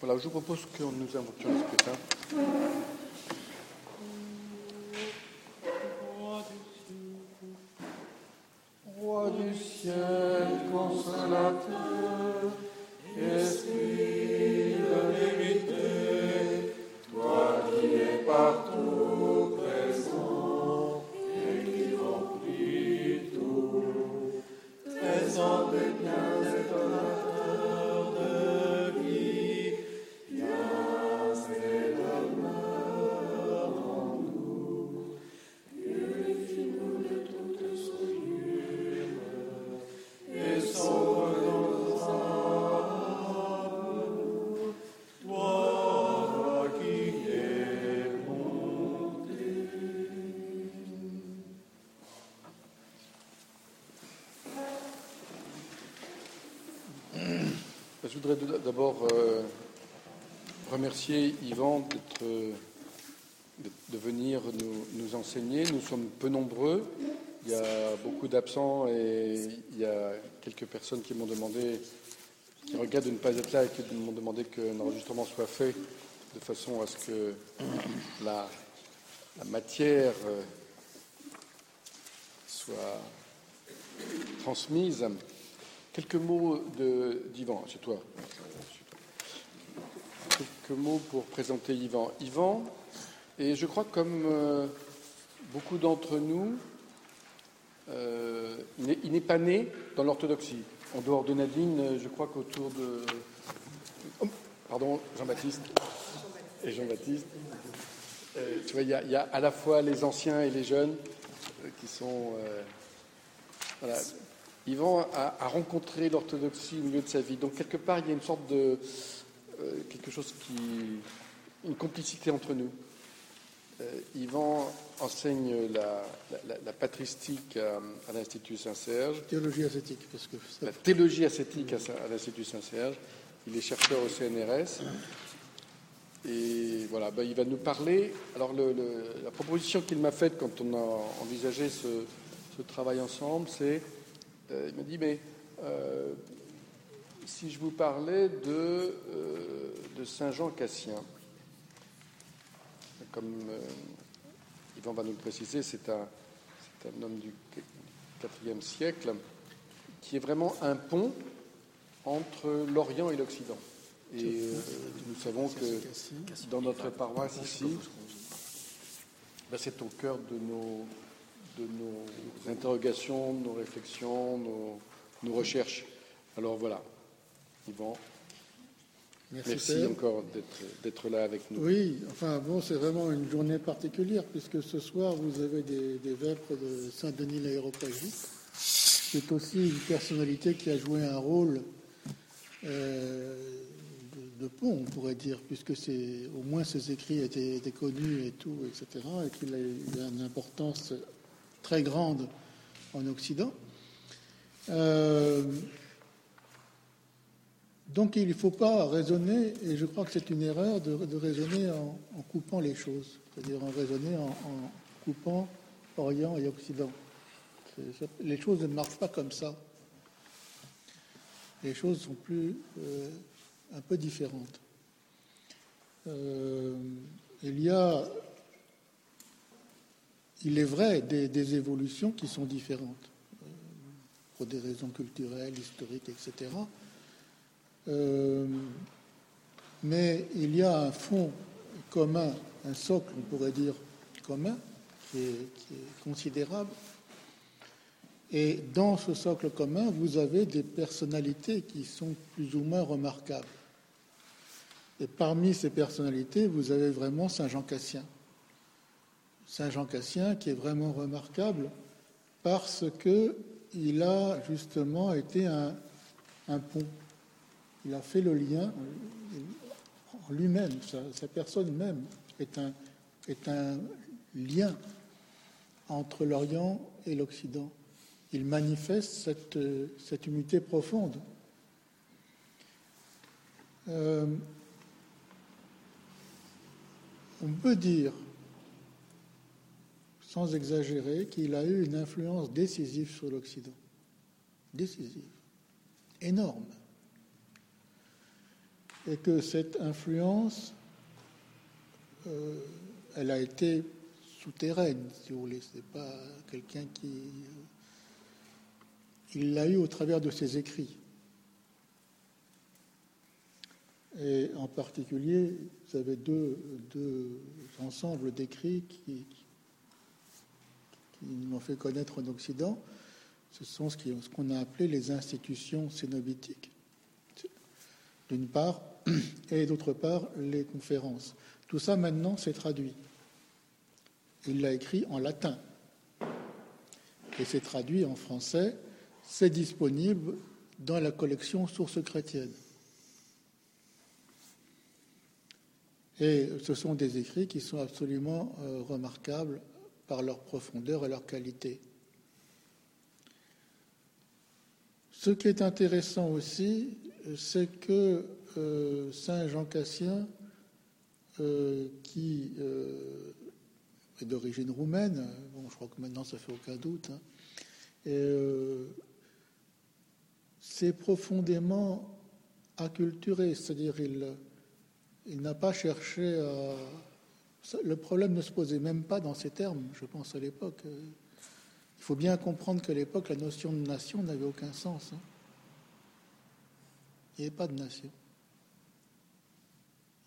Voilà, je vous propose que nous invoquions le Spiritain. Voudrais d'abord euh, remercier Yvan euh, de, venir nous, enseigner. Nous sommes peu nombreux. Il y a beaucoup d'absents et il y a quelques personnes qui m'ont demandé, qui regrettent de ne pas être là et qui m'ont demandé qu'un enregistrement soit fait de façon à ce que la, matière euh, soit transmise. Quelques mots d'Yvan, c'est toi. Mots pour présenter Yvan. Yvan, et je crois comme euh, beaucoup d'entre nous, euh, il n'est- pas né dans l'orthodoxie. En dehors de Nadine, euh, je crois qu'autour de... Pardon, Jean-Baptiste. Et Jean-Baptiste. Tu vois, il y, a, à la fois les anciens et les jeunes qui sont... Yvan a, a rencontré l'orthodoxie au milieu de sa vie. Donc, quelque part, il y a une sorte de. Euh, quelque chose qui. une complicité entre nous. Euh, Yvan enseigne la, la- la- la patristique à, à l'Institut Saint-Serge, Théologie ascétique, parce que ça- la théologie ascétique à, l'Institut Saint-Serge. Il est chercheur au CNRS. Et voilà, ben, il va nous parler. Alors, le- le- la proposition qu'il m'a faite quand on a envisagé ce, ce travail ensemble, c'est euh, il m'a dit, mais euh, si je vous parlais de, euh, de Saint Jean Cassien, comme euh, Yvan va nous le préciser, c'est un, homme du IVe siècle qui est vraiment un pont entre l'Orient et l'Occident. Et euh, nous savons que dans notre paroisse ici, ben, c'est au cœur de nos, de nos interrogations, de nos réflexions, nos, nos recherches. Alors voilà, Yvan, Merci, encore d'être- là avec nous. Oui, enfin bon, c'est vraiment une journée particulière puisque ce soir vous avez des, des vêpres de Saint-Denis l'aéropagite. C'est aussi une personnalité qui a joué un rôle euh, de, de pont, on pourrait dire, puisque c'est au moins ses écrits étaient, étaient connus et tout, etc., et qu'il a eu une importance très grande en Occident. Euh, donc il ne faut pas raisonner, et je crois que c'est une erreur de, raisonner en, coupant les choses, c'est-à-dire en raisonner en, coupant Orient et Occident. Les choses ne marchent pas comme ça. Les choses sont plus euh, un peu différentes. Euh, il y a, il est vrai, des, des évolutions qui sont différentes, euh, pour des raisons culturelles, historiques, etc. Euh, mais il y a un fond commun, un socle, on pourrait dire, commun, qui est, considérable. Et dans ce socle commun, vous avez des personnalités qui sont plus ou moins remarquables. Et parmi ces personnalités, vous avez vraiment Saint Jean Cassien. Saint Jean Cassien qui est vraiment remarquable parce que il a justement été un pont. Il a fait le lien en lui-même, sa, personne même est un, lien entre l'Orient et l'Occident. Il manifeste cette, euh, unité profonde. Euh, on peut dire, sans exagérer, qu'il a eu une influence décisive sur l'Occident. Décisive. Énorme. Et que cette influence, elle a été souterraine, si vous voulez. C'est pas quelqu'un qui. Il l'a eu au travers de ses écrits. Et en particulier, vous avez deux, deux ensembles d'écrits qui, qui nous ont fait connaître en Occident. Ce sont ce qu'on a appelé les institutions cénobitiques, d'une part, et d'autre part, les conférences. Tout ça, maintenant, c'est traduit. Il l'a écrit en latin. Et c'est traduit en français. C'est disponible dans la collection Sources chrétiennes. Et ce sont des écrits qui sont absolument euh, remarquables par leur profondeur et leur qualité. Ce qui est intéressant aussi, c'est que euh, Saint Jean Cassien, euh, qui est d'origine roumaine, bon, je crois que maintenant ça fait aucun doute, hein, c'est profondément acculturé, c'est-à-dire il il n'a pas cherché à. Le problème ne se posait même pas dans ces termes, je pense, à l'époque. Il faut bien comprendre qu'à l'époque, la notion de nation n'avait aucun sens. Hein. Il n'y avait pas de nation.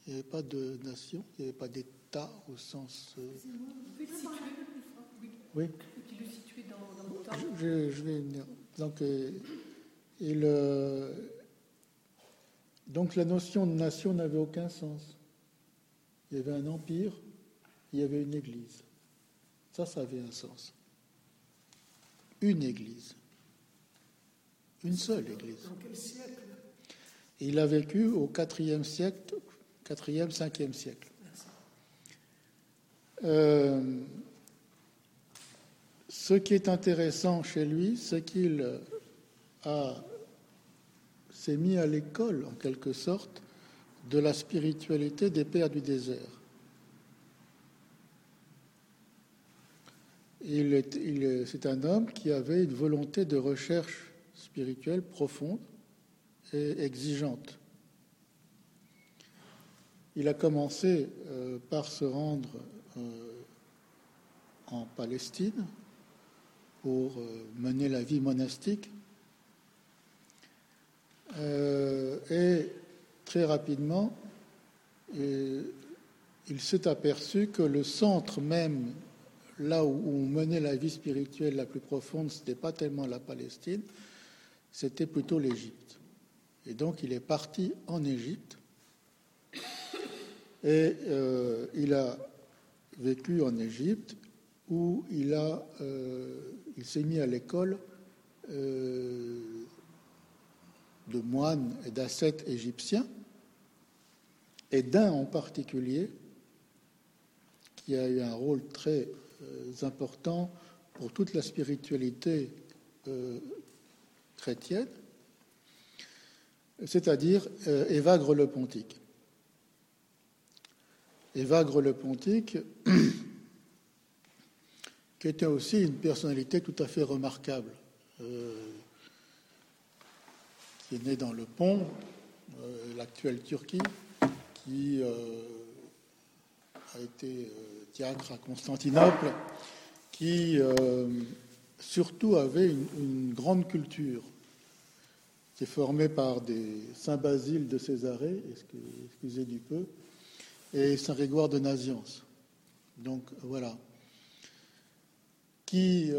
Il n'y avait pas de nation, il n'y avait pas d'État au sens. Euh, oui. Je, je vais venir. Donc, euh, il, donc la notion de nation n'avait aucun sens. Il y avait un empire, il y avait une église. Ça, ça avait un sens. Une église. Une seule église. Dans quel siècle Il a vécu au IVe siècle, 4e, 5e siècle. Euh, ce qui est intéressant chez lui, c'est qu'il s'est mis à l'école, en quelque sorte, de la spiritualité des pères du désert. c'est un homme qui avait une volonté de recherche spirituelle profonde exigeante. Il a commencé euh, par se rendre euh, en Palestine pour euh, mener la vie monastique et très rapidement, il s'est aperçu que le centre même, là où on menait la vie spirituelle la plus profonde, ce n'était pas tellement la Palestine, c'était plutôt l'Égypte. Et donc il est parti en Égypte. Et euh, il a vécu en Égypte où il, euh, s'est mis à l'école de moines et d'ascètes égyptiens, et d'un en particulier, qui a eu un rôle très euh, important pour toute la spiritualité euh, chrétienne, c'est-à-dire euh, Évagre le Pontique. Évagre le Pontique, qui était aussi une personnalité tout à fait remarquable qui est né dans le Pont, euh, l'actuelle Turquie, qui euh, a été euh, diacre à Constantinople, qui surtout avait une, grande culture, qui est formée par des Saint Basile de Césarée, excusez du peu, et Saint Grégoire de Naziance. Donc voilà. Qui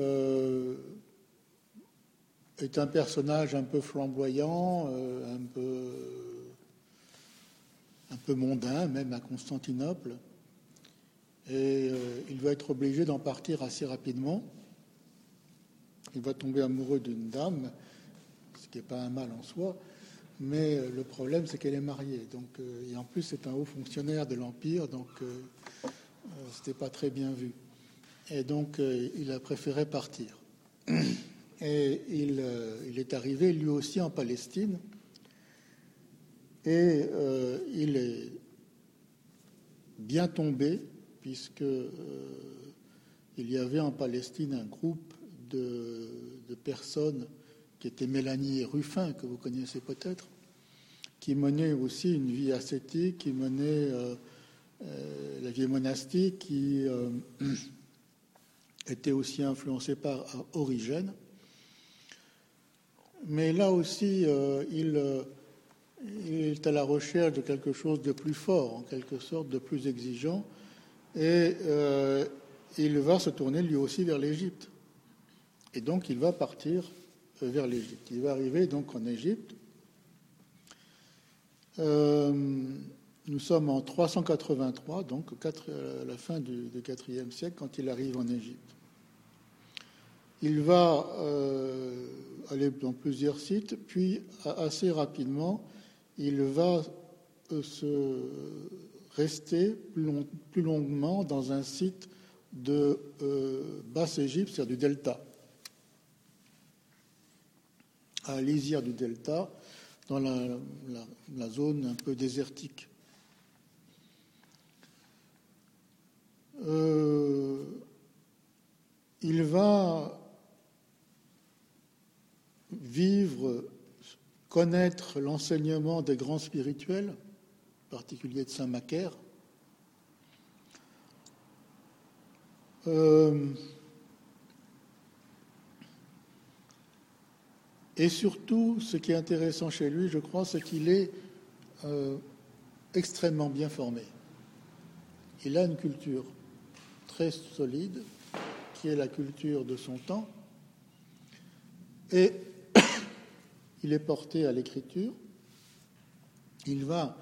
est un personnage un peu flamboyant, euh, un, peu, un peu mondain, même à Constantinople. Et euh, il va être obligé d'en partir assez rapidement. Il va tomber amoureux d'une dame, qui n'est pas un mal en soi, mais euh, le problème c'est qu'elle est mariée. Donc, et en plus c'est un haut fonctionnaire de l'Empire, donc ce n'était pas très bien vu. Et donc il a préféré partir. Et euh, il, est arrivé lui aussi en Palestine. Et euh, il est bien tombé, puisque euh, il y avait en Palestine un groupe de, personnes qui étaient Mélanie Ruffin, que vous connaissez peut-être, qui menait aussi une vie ascétique, qui menait la vie monastique, qui était aussi influencé par Origène. Mais là aussi, il est à la recherche de quelque chose de plus fort, en quelque sorte de plus exigeant, et euh, il va se tourner lui aussi vers l'Égypte. Et donc il va partir euh, vers l'Égypte. Il va arriver donc en Égypte. Euh, nous sommes en 383, donc à la fin du, IVe siècle, quand il arrive en Égypte. Il va aller dans plusieurs sites, puis assez rapidement, il va euh, se rester plus, longuement dans un site de euh, Basse-Égypte, c'est-à-dire du delta, à l'isière du delta, dans la, zone un peu désertique. Euh, il va vivre connaître l'enseignement des grands spirituels, en particulier de Saint Macaire. Euh, et surtout, ce qui est intéressant chez lui, je crois, c'est qu'il est euh, extrêmement bien formé. Il a une culture très solide, qui est la culture de son temps, et il est porté à l'écriture, il va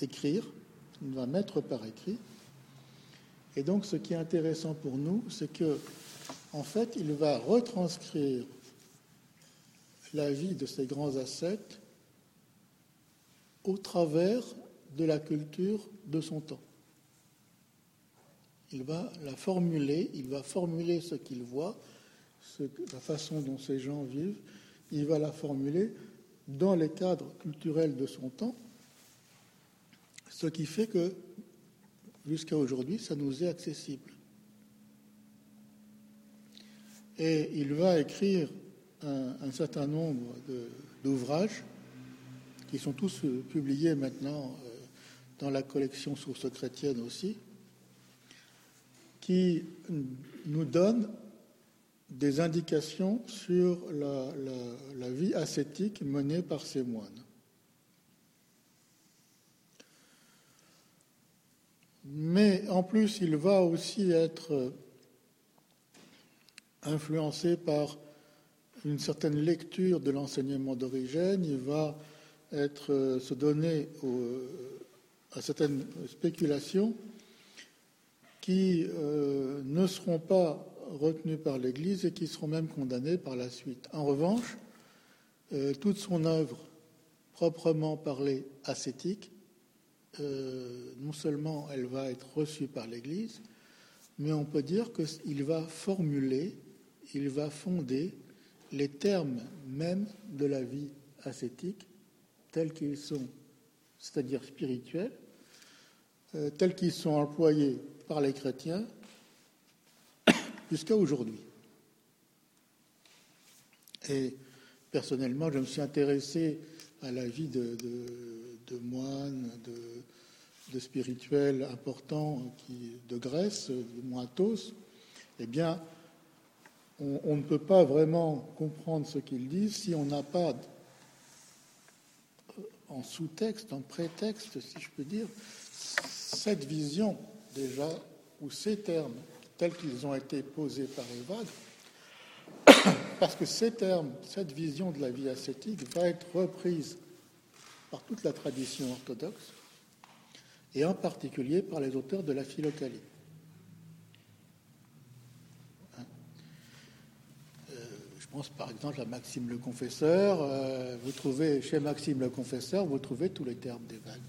écrire, il va mettre par écrit. Et donc, ce qui est intéressant pour nous, c'est que, en fait, il va retranscrire la vie de ces grands ascètes au travers de la culture de son temps. Il va la formuler, il va formuler ce qu'il voit, la façon dont ces gens vivent, il va la formuler dans les cadres culturels de son temps, ce qui fait que jusqu'à aujourd'hui, ça nous est accessible. Et il va écrire un, certain nombre d'ouvrages qui sont tous euh, publiés maintenant euh, dans la collection Sources chrétiennes aussi, qui nous donnent des indications sur la, vie ascétique menée par ces moines. Mais en plus, il va aussi être influencé par une certaine lecture de l'enseignement d'origine, il va être, se donner à certaines spéculations qui euh, ne seront pas retenus par l'Église et qui seront même condamnés par la suite. En revanche, euh, toute son œuvre, proprement parlée ascétique, euh, non seulement elle va être reçue par l'Église, mais on peut dire qu'il va formuler, il va fonder les termes même de la vie ascétique tels qu'ils sont, c'est-à-dire spirituels, euh, tels qu'ils sont employés par les chrétiens jusqu'à aujourd'hui. Et personnellement, je me suis intéressé à la vie de, moines, de, spirituels importants de Grèce, de Moatos. Eh bien, on, ne peut pas vraiment comprendre ce qu'ils disent si on n'a pas en sous-texte, en prétexte, si je peux dire, cette vision déjà, ou ces termes tels qu'ils ont été posés par Evade, parce que ces termes, cette vision de la vie ascétique va être reprise par toute la tradition orthodoxe, et en particulier par les auteurs de la philocalie. Hein. Euh, je pense par exemple à Maxime le Confesseur. Euh, vous trouvez chez Maxime le Confesseur, vous trouvez tous les termes des vagues.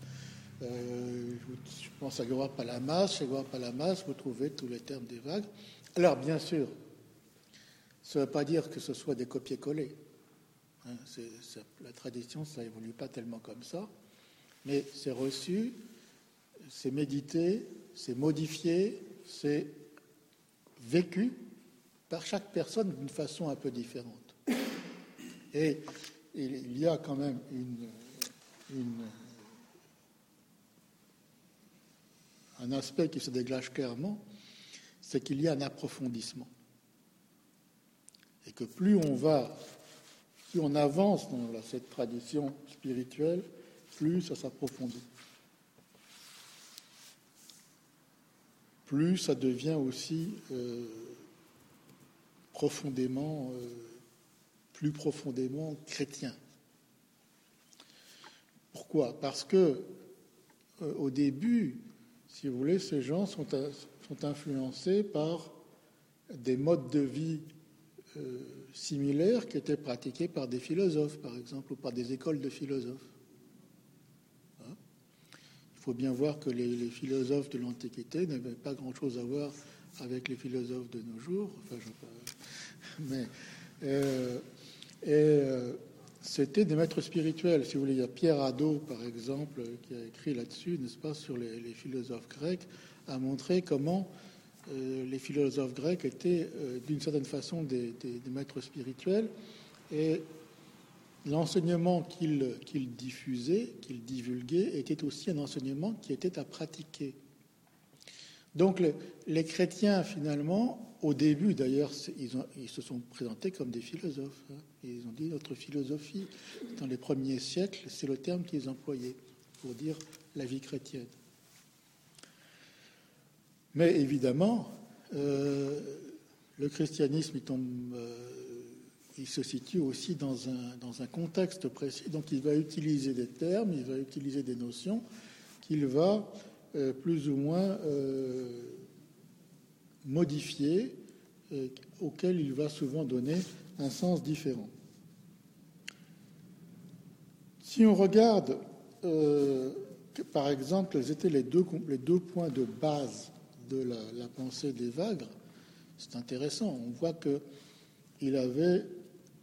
Euh, je pense à Grégoire Palamas. Chez Grégoire Palamas, vous trouvez tous les termes des vagues. Alors, bien sûr, ça ne veut pas dire que ce soit des copier-coller. Hein, la tradition, ça évolue pas tellement comme ça. Mais c'est reçu, c'est médité, c'est modifié, c'est vécu par chaque personne d'une façon un peu différente. Et il y a quand même un aspect qui se dégage clairement, c'est qu'il y a un approfondissement. Et que plus on va, plus on avance dans cette tradition spirituelle, plus ça s'approfondit. Plus ça devient aussi euh, profondément, euh, plus profondément chrétien. Pourquoi? Parce que euh, au début, si vous voulez, ces gens sont, sont influencés par des modes de vie similaires qui étaient pratiqués par des philosophes, par exemple, ou par des écoles de philosophes faut bien voir que les, philosophes de l'Antiquité n'avaient pas grand-chose à voir avec les philosophes de nos jours. Enfin, mais euh, et euh, c'était des maîtres spirituels. Si vous voulez, il y a Pierre Hadot, par exemple, qui a écrit là-dessus, n'est-ce pas, sur les, philosophes grecs, a montré comment euh, les philosophes grecs étaient, d'une certaine façon, des, maîtres spirituels et l'enseignement qu'il diffusait, qu'il divulguait, était aussi un enseignement qui était à pratiquer. Donc les chrétiens, finalement, au début d'ailleurs, ils, se sont présentés comme des philosophes. Hein. Ils ont dit notre philosophie, dans les premiers siècles, c'est le terme qu'ils employaient pour dire la vie chrétienne. Mais évidemment, euh, le christianisme euh, il se situe aussi dans un, dans un contexte précis. Donc il va utiliser des termes, il va utiliser des notions qu'il va euh, plus ou moins euh, modifier, euh, auxquelles il va souvent donner un sens différent. Si on regarde, par exemple, quels étaient les deux, points de base de la, la pensée d'Evagre, c'est intéressant. On voit qu'il avait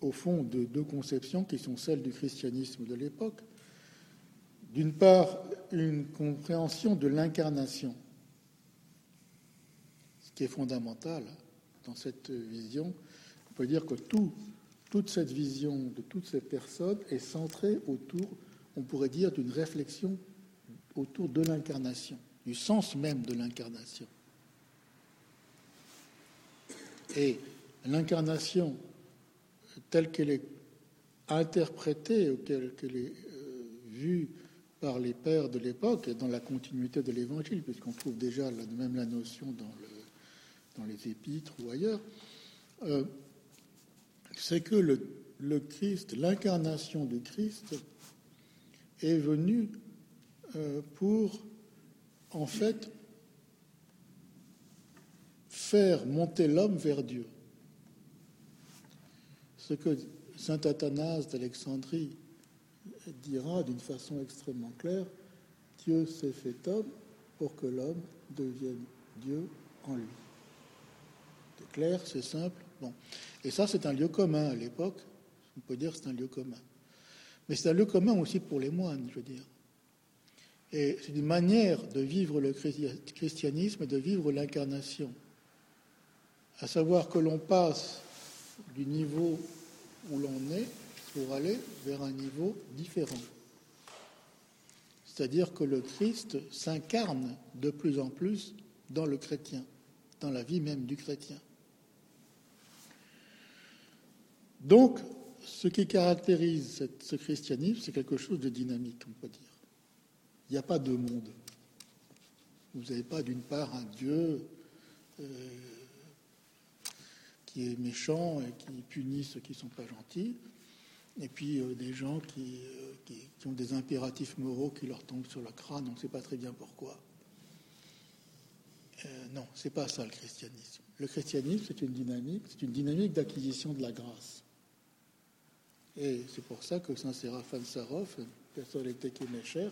au fond de deux conceptions qui sont celles du christianisme de l'époque. D'une part, une compréhension de l'incarnation, qui est fondamental dans cette vision. On peut dire que tout, toute cette vision de toutes ces personnes est centrée autour, on pourrait dire, d'une réflexion autour de l'incarnation, du sens même de l'incarnation. Et l'incarnation telle qu'elle est interprétée ou telle qu'elle est euh, vue par les pères de l'époque et dans la continuité de l'Évangile, puisqu'on trouve déjà même la notion dans, le, dans les épîtres ou ailleurs, euh, c'est que le, Christ, l'incarnation du Christ, est venue euh, pour, en fait, faire monter l'homme vers Dieu ce que saint Athanase d'Alexandrie dira d'une façon extrêmement claire, Dieu s'est fait homme pour que l'homme devienne Dieu en lui. C'est clair, c'est simple. Bon. Et ça, c'est un lieu commun à l'époque. On peut dire que c'est un lieu commun. Mais c'est un lieu commun aussi pour les moines, je veux dire. Et c'est une manière de vivre le christianisme, de vivre l'incarnation. À savoir que l'on passe du niveau où l'on est pour aller vers un niveau différent. C'est-à-dire que le Christ s'incarne de plus en plus dans le chrétien, dans la vie même du chrétien. Donc, ce qui caractérise ce christianisme, c'est quelque chose de dynamique, on peut dire. Il n'y a pas de monde. Vous n'avez pas d'une part un Dieu euh, qui est méchant et qui punit ceux qui ne sont pas gentils, et puis euh, des gens euh, qui, ont des impératifs moraux qui leur tombent sur le crâne, on ne sait pas très bien pourquoi. Euh, non, c'est pas ça le christianisme. Le christianisme, c'est une dynamique, c'est une dynamique d'acquisition de la grâce. Et c'est pour ça que Saint Séraphin Sarov, personnalité qui m'est chère,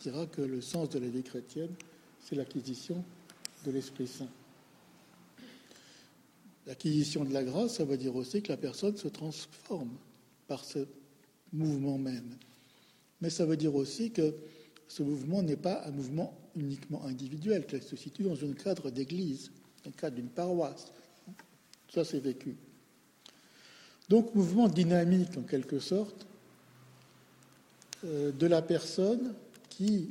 dira que le sens de la vie chrétienne, c'est l'acquisition de l'Esprit Saint. L'acquisition de la grâce, ça veut dire aussi que la personne se transforme par ce mouvement même. Mais ça veut dire aussi que ce mouvement n'est pas un mouvement uniquement individuel, qu'il se situe dans un cadre d'église, un cadre d'une paroisse. Ça, c'est vécu. Donc, mouvement dynamique en quelque sorte, euh, de la personne qui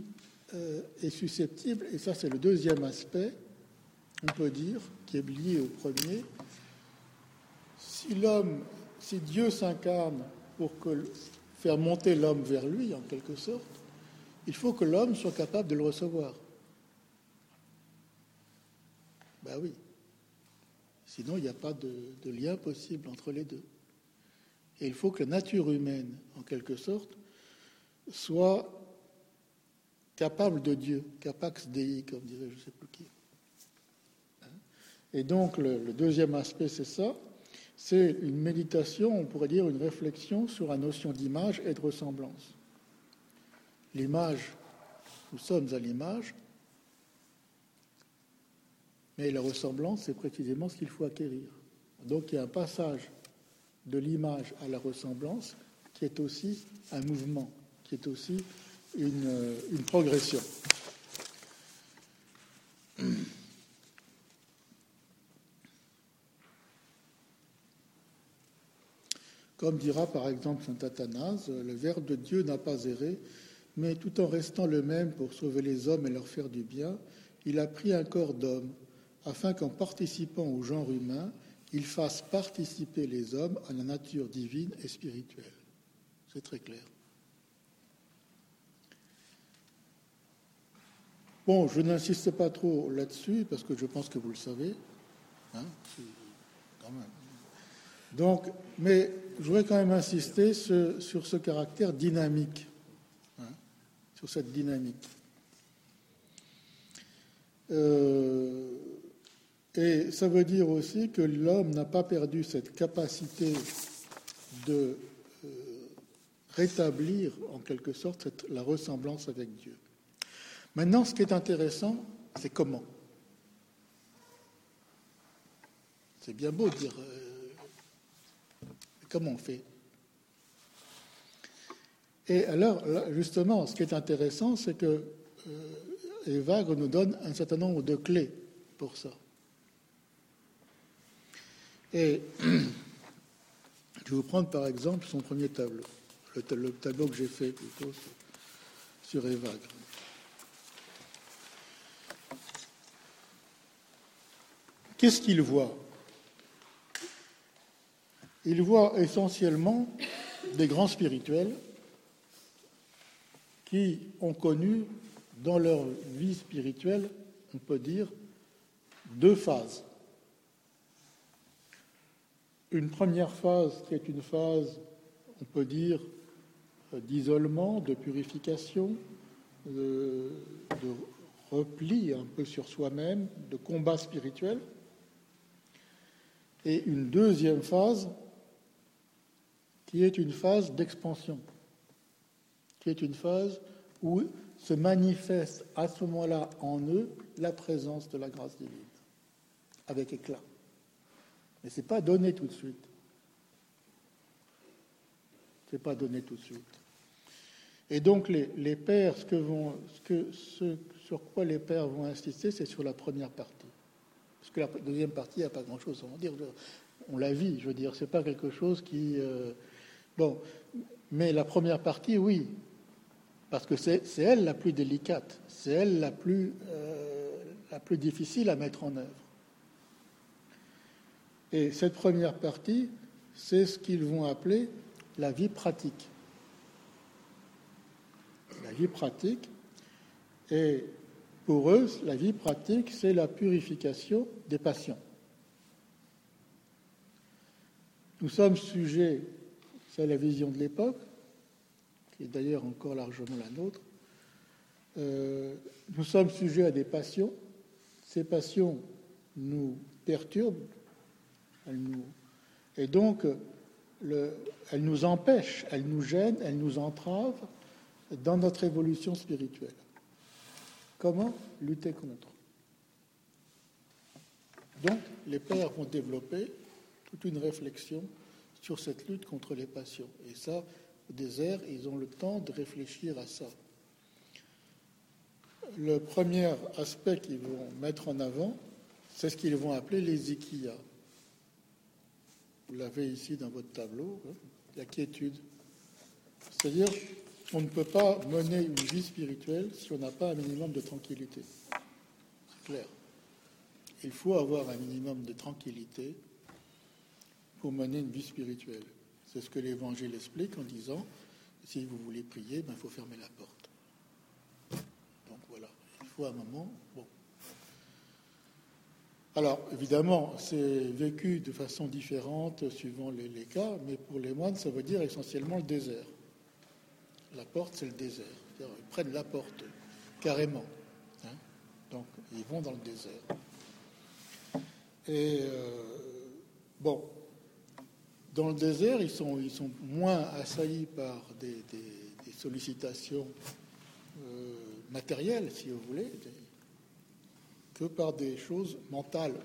euh, est susceptible, et ça c'est le deuxième aspect, on peut dire, qui est lié au premier, si l'homme, si Dieu s'incarne pour faire monter l'homme vers lui, en quelque sorte, il faut que l'homme soit capable de le recevoir. Ben oui. Sinon, il n'y a pas de, lien possible entre les deux. Et il faut que la nature humaine, en quelque sorte, soit capable de Dieu, capax Dei, comme disait je ne sais plus qui. Et donc, le, deuxième aspect, c'est ça. C'est une méditation, on pourrait dire une réflexion sur la notion d'image et de ressemblance. L'image, nous sommes à l'image, mais la ressemblance, c'est précisément ce qu'il faut acquérir. Donc il y a un passage de l'image à la ressemblance qui est aussi un mouvement, qui est aussi une, une progression. Comme dira par exemple saint Athanase, le Verbe de Dieu n'a pas erré, mais tout en restant le même pour sauver les hommes et leur faire du bien, il a pris un corps d'homme, afin qu'en participant au genre humain, il fasse participer les hommes à la nature divine et spirituelle. C'est très clair. Bon, je n'insiste pas trop là-dessus parce que je pense que vous le savez. Hein, quand même. Donc, mais je voudrais quand même insister sur ce caractère dynamique, sur cette dynamique. Euh, et ça veut dire aussi que l'homme n'a pas perdu cette capacité de euh, rétablir en quelque sorte la ressemblance avec Dieu. Maintenant, ce qui est intéressant, c'est comment. C'est bien beau de dire euh, Comment on fait Et alors, justement, ce qui est intéressant, c'est que euh, Evagre nous donne un certain nombre de clés pour ça. Et je vais vous prendre par exemple son premier tableau, le, tableau que j'ai fait plutôt sur Evagre. Qu'est-ce qu'il voit? Il voit essentiellement des grands spirituels qui ont connu dans leur vie spirituelle, on peut dire, deux phases. Une première phase qui est une phase, on peut dire, d'isolement, de purification, de, repli un peu sur soi-même, de combat spirituel. Et une deuxième phase qui est une phase d'expansion, une phase où se manifeste à ce moment-là en eux la présence de la grâce divine, avec éclat. Mais ce n'est pas donné tout de suite. Ce n'est pas donné tout de suite. Et donc les, les pères, ce, que vont, ce, que, ce sur quoi les pères vont insister, c'est sur la première partie. Parce que la deuxième partie, il n'y a pas grand-chose à dire. On la vit, je veux dire, ce n'est pas quelque chose qui... Euh, Bon, mais la première partie, oui, parce que c'est elle la plus délicate, c'est elle la plus, euh, la plus difficile à mettre en œuvre. Et cette première partie, c'est ce qu'ils vont appeler la vie pratique. La vie pratique, et pour eux, la vie pratique, c'est la purification des passions. Nous sommes sujets c'est la vision de l'époque, est d'ailleurs encore largement la nôtre. Euh, nous sommes sujets à des passions. Ces passions nous perturbent, et donc elles nous empêchent, elles nous gênent, elles nous entravent dans notre évolution spirituelle. Comment lutter contre? Donc, les pères ont développé toute une réflexion sur cette lutte contre les passions. Et ça, au désert, ils ont le temps de réfléchir à ça. Le premier aspect qu'ils vont mettre en avant, c'est ce qu'ils vont appeler les ikiyas. Vous l'avez ici dans votre tableau, hein, la quiétude. C'est-à-dire on ne peut pas mener une vie spirituelle si on n'a pas un minimum de tranquillité. C'est clair. Il faut avoir un minimum de tranquillité pour mener une vie spirituelle. C'est ce que l'Évangile explique en disant, si vous voulez prier, il ben, faut fermer la porte. Donc voilà, il faut un moment. Bon. Alors, évidemment, c'est vécu de façon différente suivant les, cas, mais pour les moines, ça veut dire essentiellement le désert. La porte, c'est le désert. Ils prennent la porte, carrément. Hein. Donc, ils vont dans le désert. Et euh, bon, dans le désert, ils sont, moins assaillis par des, sollicitations euh, matérielles, si vous voulez, que par des choses mentales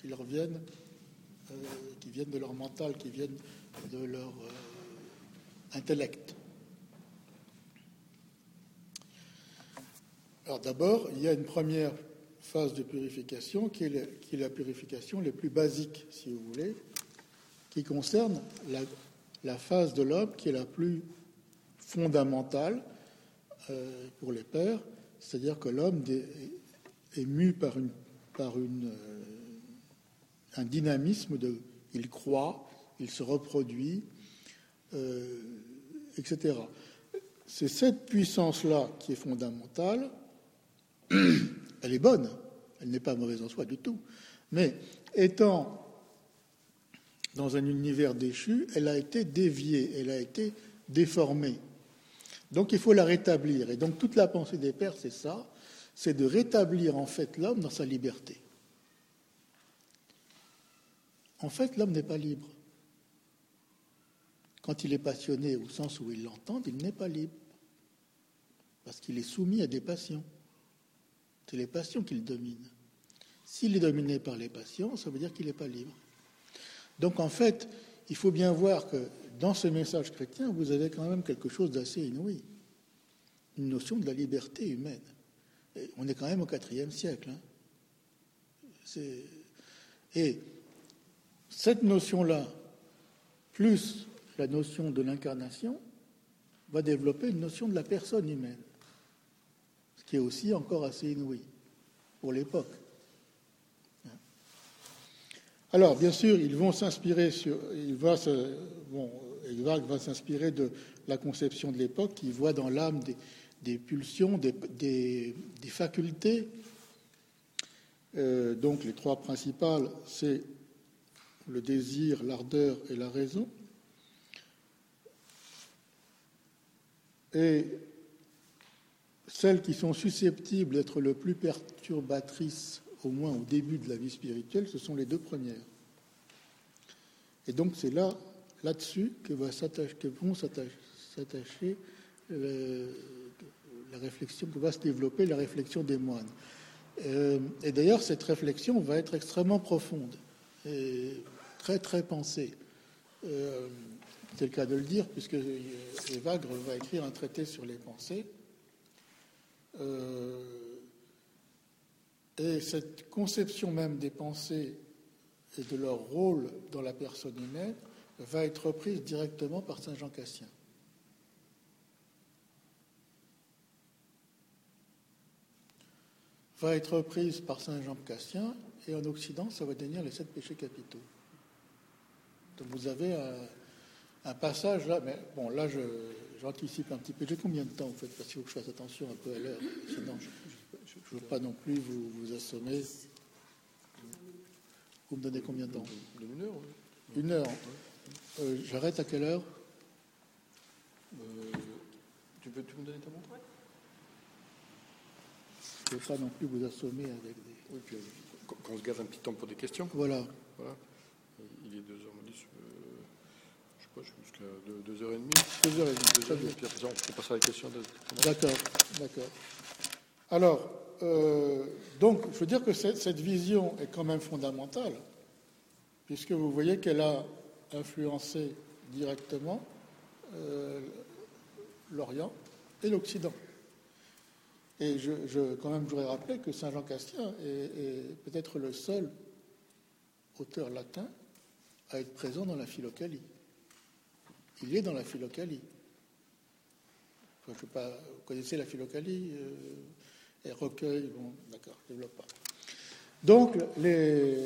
qui leur viennent, euh, qui viennent de leur mental, qui viennent de leur euh, intellect. Alors d'abord, il y a une première phase de purification qui est, qui est la purification la plus basique, si vous voulez, qui concerne la, phase de l'homme qui est la plus fondamentale euh, pour les pères, c'est-à-dire que l'homme est mu par, euh, un dynamisme de il croit, il se reproduit, euh, etc. C'est cette puissance-là qui est fondamentale. Elle est bonne, elle n'est pas mauvaise en soi du tout. Mais étant dans un univers déchu, elle a été déviée, elle a été déformée. Donc il faut la rétablir. Et donc toute la pensée des pères, c'est ça, c'est de rétablir en fait l'homme dans sa liberté. En fait, l'homme n'est pas libre. Quand il est passionné au sens où il l'entend, il n'est pas libre. Parce qu'il est soumis à des passions. C'est les passions qu'il domine. S'il est dominé par les passions, ça veut dire qu'il n'est pas libre. Donc en fait, il faut bien voir que dans ce message chrétien, vous avez quand même quelque chose d'assez inouï, une notion de la liberté humaine. on est quand même au IVe siècle. Hein. Et cette notion-là, plus la notion de l'incarnation, va développer une notion de la personne humaine, ce qui est aussi encore assez inouï pour l'époque. Alors, bien sûr, ils vont s'inspirer sur. Va s'inspirer de la conception de l'époque, qui voit dans l'âme des, pulsions, des, facultés. Euh, donc, les trois principales, c'est le désir, l'ardeur et la raison. Et celles qui sont susceptibles d'être le plus perturbatrices au moins au début de la vie spirituelle, ce sont les deux premières. Et donc c'est là, là-dessus, que, va vont s'attacher la réflexion, que va se développer la réflexion des moines. Euh, et d'ailleurs, cette réflexion va être extrêmement profonde et très très pensée. Euh, c'est le cas de le dire, puisque Evagre va écrire un traité sur les pensées. Euh, et cette conception même des pensées et de leur rôle dans la personne humaine va être reprise directement par Saint Jean Cassien. Va être reprise par Saint Jean Cassien et en Occident, ça va devenir les sept péchés capitaux. Donc vous avez un, passage là, mais bon, là j'anticipe un petit peu. J'ai combien de temps en fait Parce qu'il faut que je fasse attention un peu à l'heure, sinon je ne veux pas non plus vous, vous assommer. Vous me donnez combien de temps? Une heure. Une heure. Euh, j'arrête à quelle heure? Euh, tu, peux, tu me donner ta montre? Je ne veux pas non plus vous assommer avec des. Oui, puis quand on se garde un petit temps pour des questions. Voilà. voilà. Il est 2h10, euh, je sais pas, jusqu'à 2h30. 2h30. 2h30. Puis après, on peut passer à la question. D'accord, d'accord. Alors, euh, donc, je veux dire que cette, vision est quand même fondamentale, puisque vous voyez qu'elle a influencé directement euh, l'Orient et l'Occident. Et je, quand même, je voudrais rappeler que Saint Jean Castien est, peut-être le seul auteur latin à être présent dans la philocalie. Il est dans la philocalie. vous connaissez la philocalie et recueil, bon, d'accord, je développe pas. Donc, les,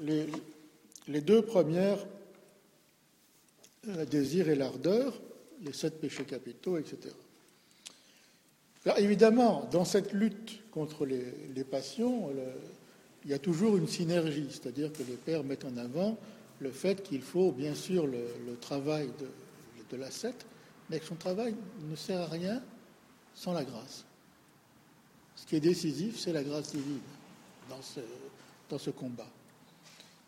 les, les deux premières, le désir et l'ardeur, les sept péchés capitaux, etc. Alors, évidemment, dans cette lutte contre les, passions, il y a toujours une synergie, c'est-à-dire que les pères mettent en avant le fait qu'il faut bien sûr le, travail de, de l'ascète, mais que son travail ne sert à rien sans la grâce. Ce qui est décisif, c'est la grâce divine dans ce, combat.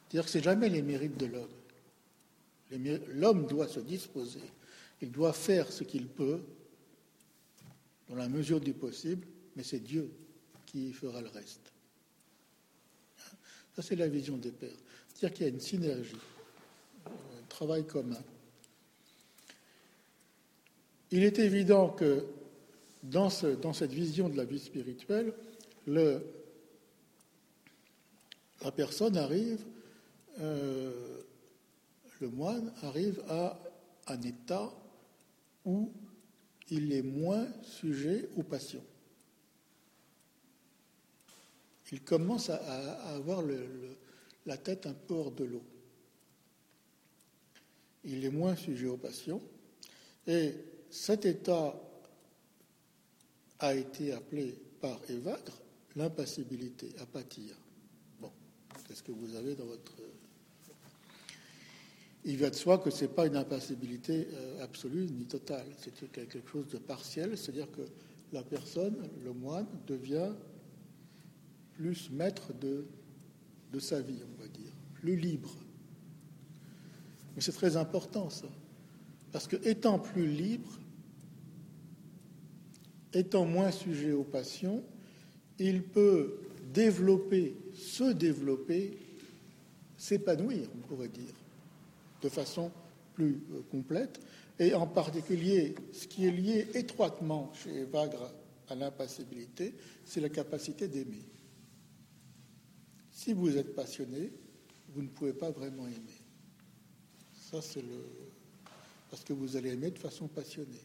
C'est-à-dire que ce n'est jamais les mérites de l'homme. L'homme doit se disposer, il doit faire ce qu'il peut, dans la mesure du possible, mais c'est Dieu qui fera le reste. Ça, c'est la vision des pères. C'est-à-dire qu'il y a une synergie, un travail commun. Il est évident que dans, cette vision de la vie spirituelle, la personne arrive, euh, le moine arrive à un état où il est moins sujet aux passions. Il commence à, avoir la tête un peu hors de l'eau. Il est moins sujet aux passions. Et cet état a été appelé par Evagre l'impassibilité, apathia. Bon, qu'est-ce que vous avez dans votre. Il va de soi que ce n'est pas une impassibilité euh, absolue ni totale, c'est quelque chose de partiel, c'est-à-dire que la personne, le moine, devient plus maître de, de sa vie, on va dire, plus libre. Mais c'est très important ça, parce que étant plus libre, étant moins sujet aux passions, il peut développer, se développer, s'épanouir, on pourrait dire, de façon plus euh, complète, et en particulier, ce qui est lié étroitement chez Vagre à l'impassibilité, c'est la capacité d'aimer. Si vous êtes passionné, vous ne pouvez pas vraiment aimer. Ça, c'est le. Parce que vous allez aimer de façon passionnée.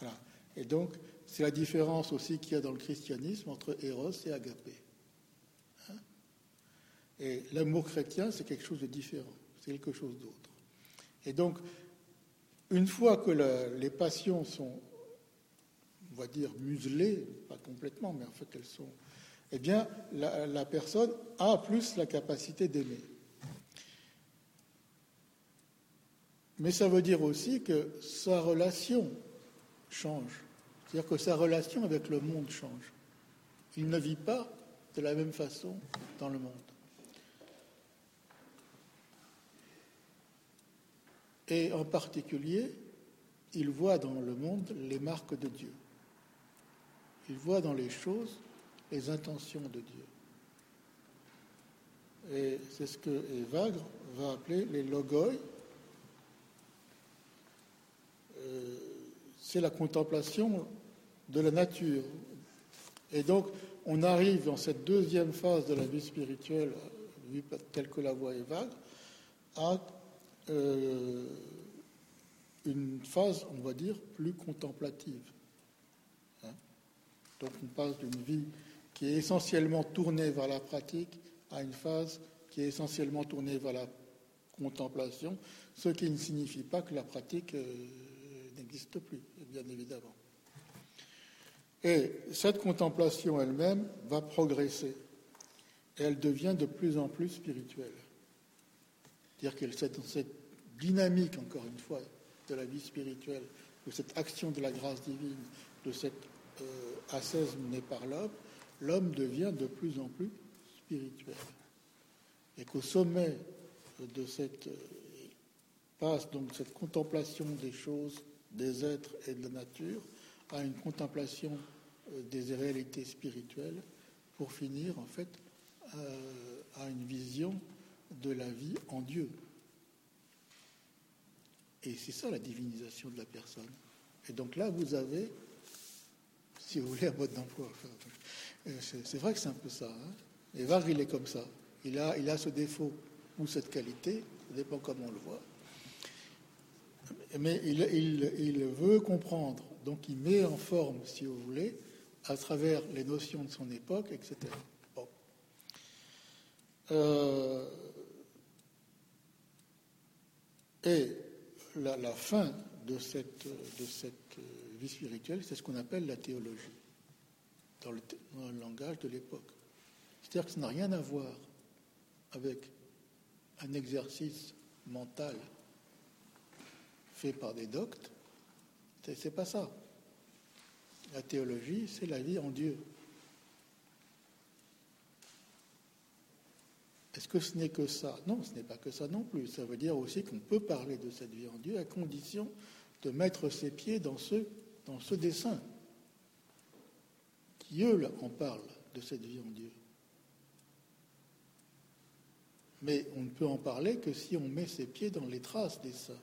Voilà. Et donc, c'est la différence aussi qu'il y a dans le christianisme entre Eros et Agapé. Hein? Et l'amour chrétien, c'est quelque chose de différent, c'est quelque chose d'autre. Et donc, une fois que les passions sont, on va dire, muselées, pas complètement, mais en fait elles sont, eh bien, la, la personne a plus la capacité d'aimer. Mais ça veut dire aussi que sa relation change. C'est-à-dire que sa relation avec le monde change. Il ne vit pas de la même façon dans le monde. Et en particulier, il voit dans le monde les marques de Dieu. Il voit dans les choses les intentions de Dieu. Et c'est ce que Evagre va appeler les logoi. Euh, c'est la contemplation de la nature. Et donc, on arrive dans cette deuxième phase de la vie spirituelle, telle que la voie est vague, à euh, une phase, on va dire, plus contemplative. Hein? donc, on passe d'une vie qui est essentiellement tournée vers la pratique à une phase qui est essentiellement tournée vers la contemplation, ce qui ne signifie pas que la pratique euh, n'existe plus, bien évidemment. Et cette contemplation elle-même va progresser. Elle devient de plus en plus spirituelle. C'est-à-dire que cette, cette dynamique, encore une fois, de la vie spirituelle, de cette action de la grâce divine, de cette euh, ascèse menée par l'homme, l'homme devient de plus en plus spirituel. Et qu'au sommet de cette euh, passe donc cette contemplation des choses des êtres et de la nature à une contemplation euh, des réalités spirituelles pour finir en fait euh, à une vision de la vie en Dieu. Et c'est ça la divinisation de la personne. Et donc là, vous avez, si vous voulez, un mode d'emploi. Euh, c'est vrai que c'est un peu ça. Hein. Et Varg, il est comme ça. Il a, il a ce défaut ou cette qualité, ça dépend comment on le voit. Mais il, veut comprendre, donc il met en forme, si vous voulez, à travers les notions de son époque, etc. Euh, et la, fin de cette, de cette vie spirituelle, c'est ce qu'on appelle la théologie, dans le, dans le langage de l'époque. C'est-à-dire que ça n'a rien à voir avec un exercice mental fait par des doctes. C'est pas ça. La théologie, c'est la vie en Dieu. Est-ce que ce n'est que ça? Non, ce n'est pas que ça non plus. Ça veut dire aussi qu'on peut parler de cette vie en Dieu à condition de mettre ses pieds dans ce, dans ce dessin qui, eux, en parlent de cette vie en Dieu. Mais on ne peut en parler que si on met ses pieds dans les traces des saints.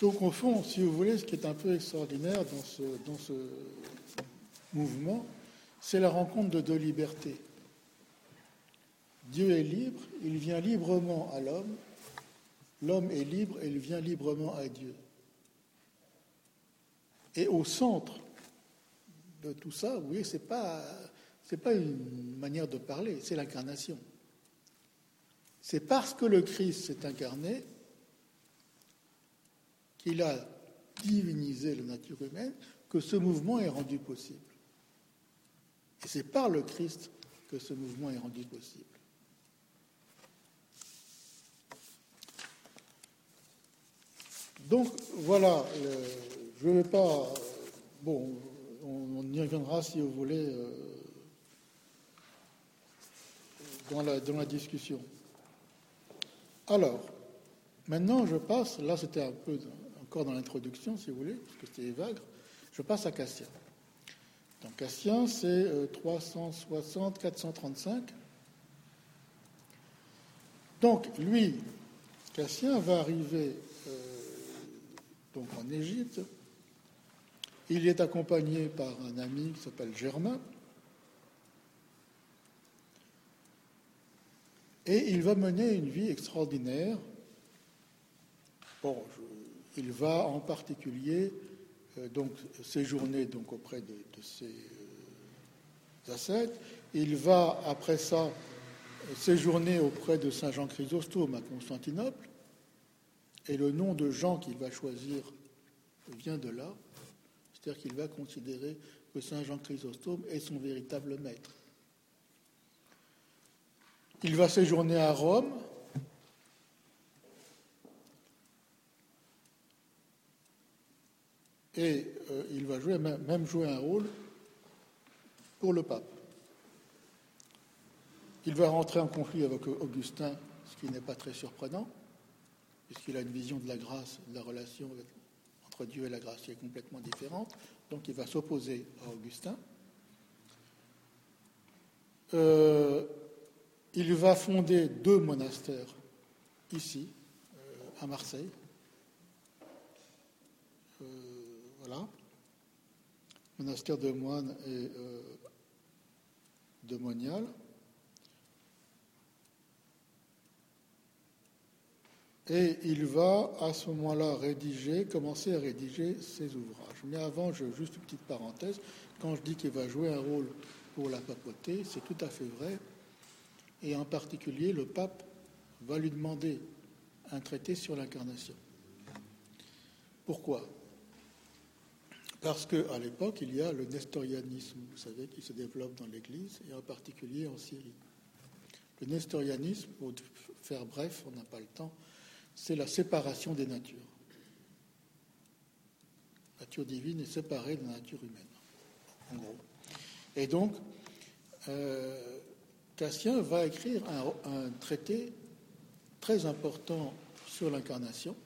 Donc au fond, si vous voulez, ce qui est un peu extraordinaire dans ce, mouvement, c'est la rencontre de deux libertés. Dieu est libre, il vient librement à l'homme, l'homme est libre il vient librement à Dieu. Et au centre de tout ça, vous voyez, ce n'est pas une manière de parler, c'est l'incarnation. C'est parce que le Christ s'est incarné qu'il a divinisé la nature humaine que ce mouvement est rendu possible. Et c'est par le Christ que ce mouvement est rendu possible. Donc voilà, je ne vais pas. Bon, on, y reviendra si vous voulez euh, dans la discussion. Alors, maintenant je passe, là c'était un peu encore dans l'introduction si vous voulez, parce que c'était vague, je passe à Cassien. Donc Cassien, c'est 360-435. Euh, Donc lui, Cassien va arriver euh, donc en Égypte. Il est accompagné par un ami qui s'appelle Germain. Et il va mener une vie extraordinaire. Bon, il va en particulier euh, donc séjourner donc auprès de, ses euh, ascètes. Il va après ça séjourner auprès de saint Jean Chrysostome à Constantinople. Et le nom de Jean qu'il va choisir vient de là. C'est-à-dire qu'il va considérer que saint Jean Chrysostome est son véritable maître. Il va séjourner à Rome et euh, il va jouer, même jouer un rôle pour le pape. Il va rentrer en conflit avec Augustin, ce qui n'est pas très surprenant, puisqu'il a une vision de la grâce, de la relation entre Dieu et la grâce qui est complètement différente. Donc il va s'opposer à Augustin. Euh, il va fonder deux monastères ici, euh, à Marseille, Voilà. Monastère de moines et euh, de Monial. Et il va à ce moment-là rédiger, commencer à rédiger ses ouvrages. Mais avant, je, juste une petite parenthèse, quand je dis qu'il va jouer un rôle pour la papauté, c'est tout à fait vrai. Et en particulier, le pape va lui demander un traité sur l'incarnation. Pourquoi? Parce qu'à l'époque, il y a le nestorianisme, vous savez, qui se développe dans l'Église, et en particulier en Syrie. Le nestorianisme, pour faire bref, on n'a pas le temps, c'est la séparation des natures. La nature divine est séparée de la nature humaine, en gros. Et donc, euh, Cassien va écrire un traité très important sur l'incarnation,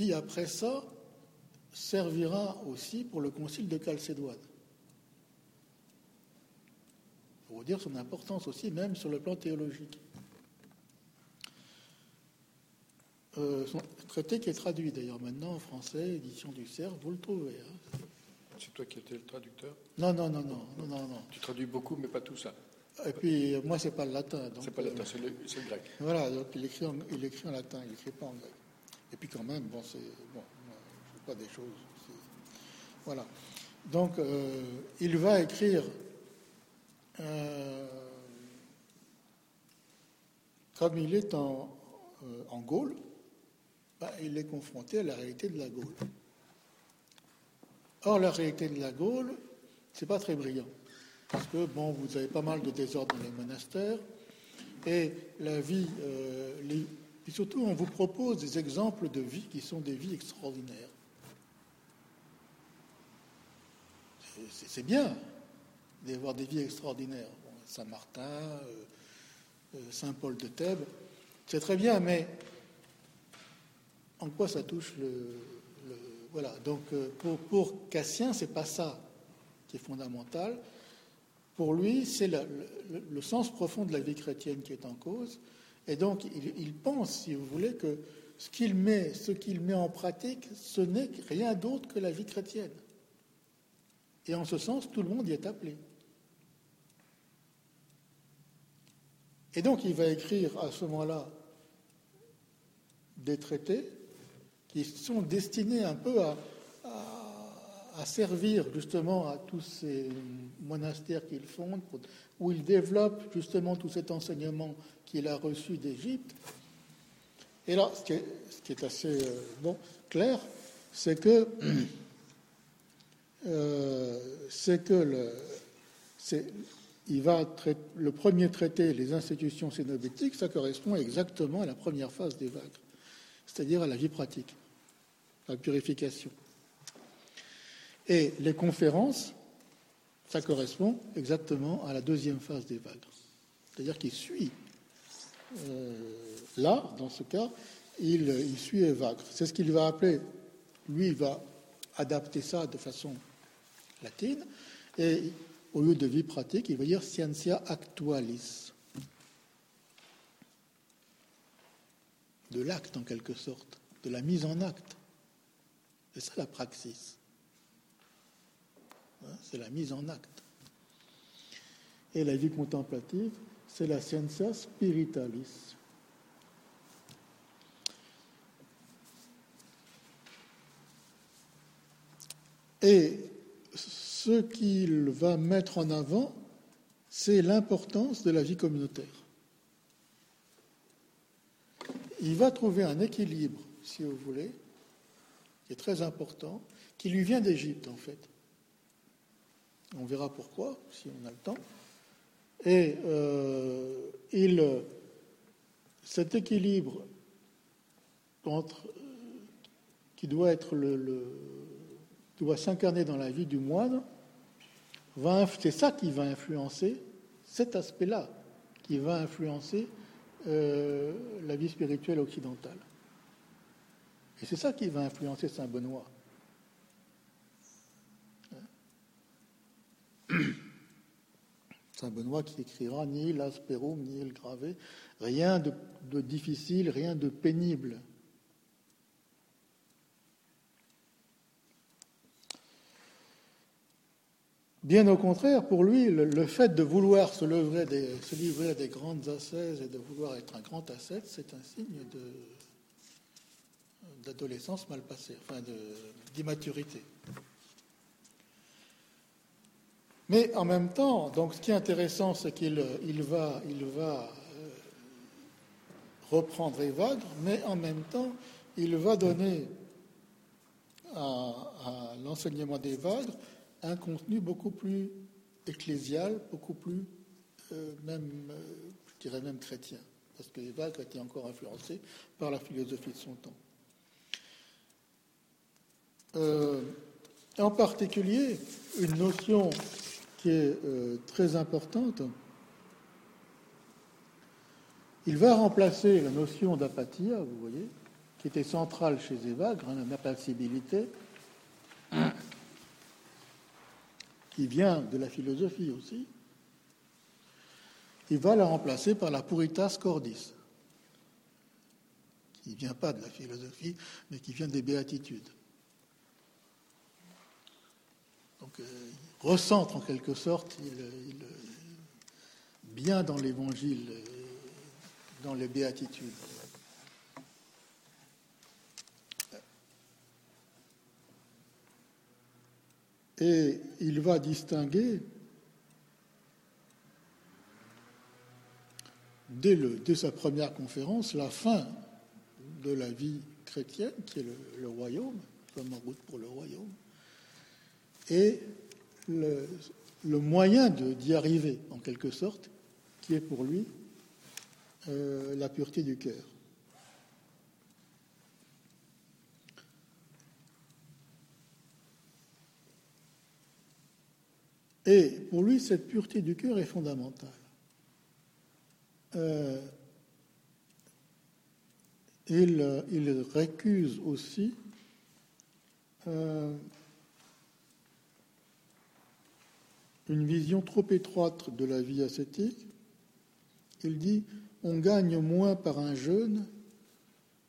qui après ça servira aussi pour le concile de Chalcédoine. Pour vous dire son importance aussi, même sur le plan théologique. Euh, son traité qui est traduit d'ailleurs maintenant en français, édition du CERF, vous le trouvez. Hein. C'est toi qui étais le traducteur? Non, non, non, non, non, non, non. Tu traduis beaucoup, mais pas tout ça. Et puis, moi, c'est pas le latin. C'est pas le latin, c'est le, grec. Voilà, donc il écrit en, il écrit en latin, il écrit pas en grec. Et puis, quand même, bon, c'est. Bon, je pas des choses. Voilà. Donc, euh, il va écrire. Euh, comme il est en, euh, Gaule, bah, il est confronté à la réalité de la Gaule. Or, la réalité de la Gaule, c'est pas très brillant. Parce que, bon, vous avez pas mal de désordre dans les monastères, et la vie, euh, et surtout, on vous propose des exemples de vie qui sont des vies extraordinaires. C'est bien d'avoir des vies extraordinaires. Saint-Martin, euh, euh, Saint-Paul de Thèbes, c'est très bien, mais en quoi ça touche le. voilà, donc euh, pour, pour Cassien, c'est pas ça qui est fondamental. Pour lui, c'est le, sens profond de la vie chrétienne qui est en cause. Et donc, il, pense, si vous voulez, que ce qu'il met, ce qu'il met en pratique, ce n'est rien d'autre que la vie chrétienne. Et en ce sens, tout le monde y est appelé. Et donc il va écrire à ce moment-là des traités qui sont destinés un peu à, servir justement à tous ces monastères qu'il fonde, où il développe justement tout cet enseignement qu'il a reçu d'Égypte. Et là, ce qui est, assez euh, clair, c'est que, euh, que le, il va le premier traité, les institutions cénobétiques, ça correspond exactement à la première phase des vagues, c'est-à-dire à la vie pratique, à la purification. Et les conférences, ça correspond exactement à la deuxième phase des vagues, c'est-à-dire qu'il suit. Euh, là, dans ce cas, il, il suit Evagre. C'est ce qu'il va appeler, lui, il va adapter ça de façon latine, et au lieu de vie pratique, il va dire scientia actualis. De l'acte en quelque sorte, de la mise en acte. C'est ça la praxis. Hein, c'est la mise en acte. Et la vie contemplative, c'est la scientia spiritualis. Et ce qu'il va mettre en avant, c'est l'importance de la vie communautaire. Il va trouver un équilibre, si vous voulez, qui est très important, qui lui vient d'Égypte en fait. On verra pourquoi, si on a le temps. Et euh, il, cet équilibre qui doit être doit s'incarner dans la vie du moine, c'est ça qui va influencer, cet aspect-là, qui va influencer euh, la vie spirituelle occidentale. Et c'est ça qui va influencer Saint Benoît. Saint Benoît qui écrira ni l'asperum ni le gravé, rien de difficile, rien de pénible Bien au contraire, pour lui, le, fait de vouloir se, livrer à des grandes ascèses et de vouloir être un grand ascète, c'est un signe d'adolescence mal passée, enfin d'immaturité. Mais en même temps, donc ce qui est intéressant, c'est qu'il va, il va euh, reprendre Evagre, mais en même temps, il va donner à, l'enseignement d'Evagre un contenu beaucoup plus ecclésial, beaucoup plus, euh, même, euh, je dirais même chrétien, parce que Évagre était encore influencé par la philosophie de son temps. Euh, en particulier, une notion qui est très importante, il va remplacer la notion d'apathie, vous voyez, qui était centrale chez Évagre, hein, l'apacibilité, qui vient de la philosophie aussi, il va la remplacer par la puritas cordis, qui ne vient pas de la philosophie, mais qui vient des béatitudes. Donc, euh, recentre en quelque sorte, bien dans l'Évangile, dans les béatitudes. Et il va distinguer dès, sa première conférence la fin de la vie chrétienne, qui est le, royaume, comme en route pour le royaume, et le, moyen d'y arriver, en quelque sorte, qui est pour lui euh, la pureté du cœur. Et pour lui, cette pureté du cœur est fondamentale. Euh, il, récuse aussi euh, une vision trop étroite de la vie ascétique. Il dit on gagne moins par un jeûne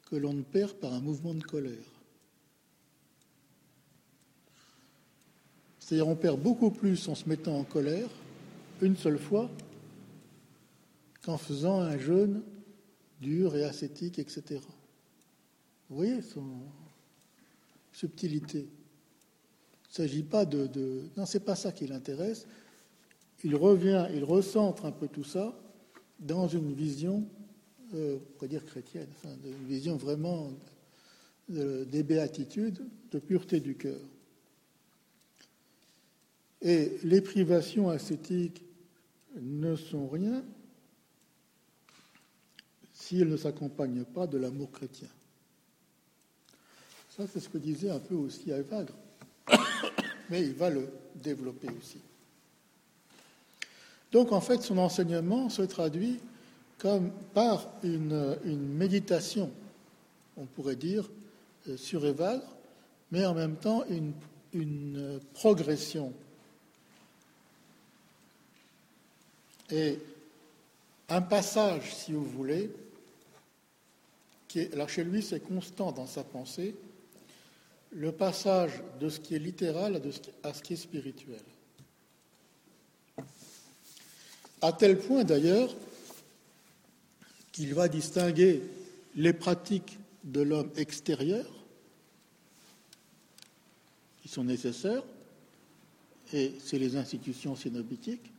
que l'on ne perd par un mouvement de colère. C'est-à-dire on perd beaucoup plus en se mettant en colère une seule fois qu'en faisant un jeûne dur et ascétique, etc. Vous voyez son subtilité. Il ne s'agit pas de, de... Non, c'est pas ça qui l'intéresse. Il revient, il recentre un peu tout ça dans une vision, euh, on pourrait dire chrétienne, une vision vraiment des béatitudes, de pureté du cœur. Et les privations ascétiques ne sont rien si elles ne s'accompagnent pas de l'amour chrétien. Ça, c'est ce que disait un peu aussi Evagre, mais il va le développer aussi. Donc, en fait, son enseignement se traduit comme par une, méditation, on pourrait dire, euh, sur Evagre, mais en même temps une, une progression. Et un passage, si vous voulez, alors chez lui, c'est constant dans sa pensée, le passage de ce qui est littéral à ce qui est spirituel. À tel point d'ailleurs qu'il va distinguer les pratiques de l'homme extérieur, qui sont nécessaires, et c'est les institutions cénobitiques,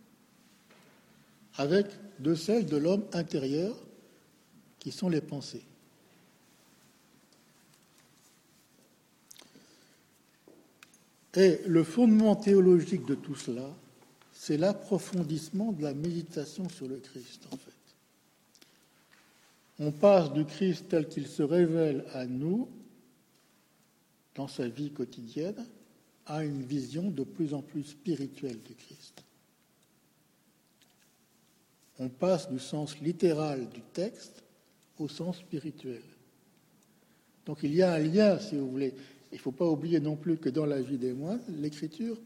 avec de celles de l'homme intérieur, qui sont les pensées. Et le fondement théologique de tout cela, c'est l'approfondissement de la méditation sur le Christ, en fait. On passe du Christ tel qu'il se révèle à nous dans sa vie quotidienne à une vision de plus en plus spirituelle du Christ. On passe du sens littéral du texte au sens spirituel. Donc il y a un lien, si vous voulez, il ne faut pas oublier non plus que dans la vie des moines, l'écriture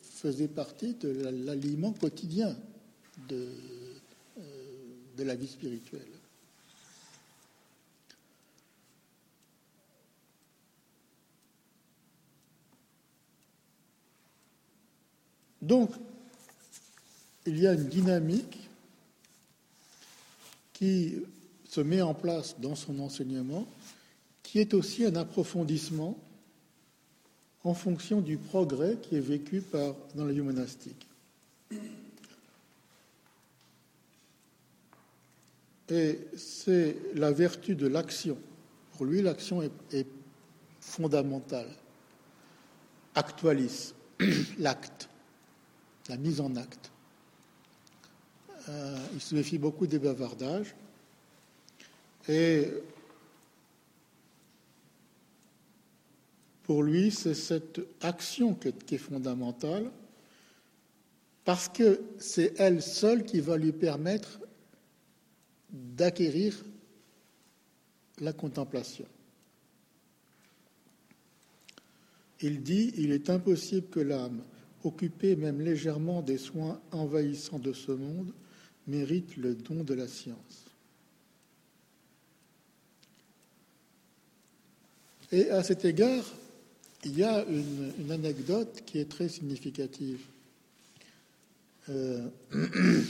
faisait partie de l'aliment quotidien de, euh, de la vie spirituelle. Donc, il y a une dynamique qui se met en place dans son enseignement qui est aussi un approfondissement en fonction du progrès qui est vécu dans la vie monastique. Et c'est la vertu de l'action. Pour lui, l'action est, fondamentale. Actualis, l'acte, la mise en acte. Euh, il se méfie beaucoup des bavardages. Et Pour lui, c'est cette action qui est, fondamentale, parce que c'est elle seule qui va lui permettre d'acquérir la contemplation. Il dit, il est impossible que l'âme, occupée même légèrement des soins envahissants de ce monde, mérite le don de la science. Et à cet égard, il y a une, anecdote qui est très significative. Euh,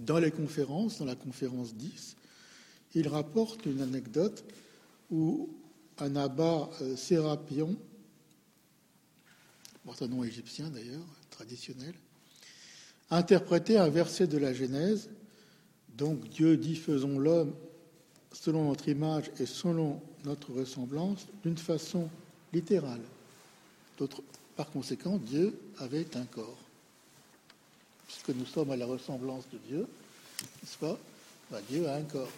dans les conférences, dans la conférence 10, il rapporte une anecdote où un abbat euh, Sérapion, un nom égyptien d'ailleurs, traditionnel, a interprété un verset de la Genèse. Donc Dieu dit faisons l'homme selon notre image et selon notre ressemblance d'une façon littérale. Par conséquent, Dieu avait un corps. Puisque nous sommes à la ressemblance de Dieu, n'est-ce pas bah, Dieu a un corps.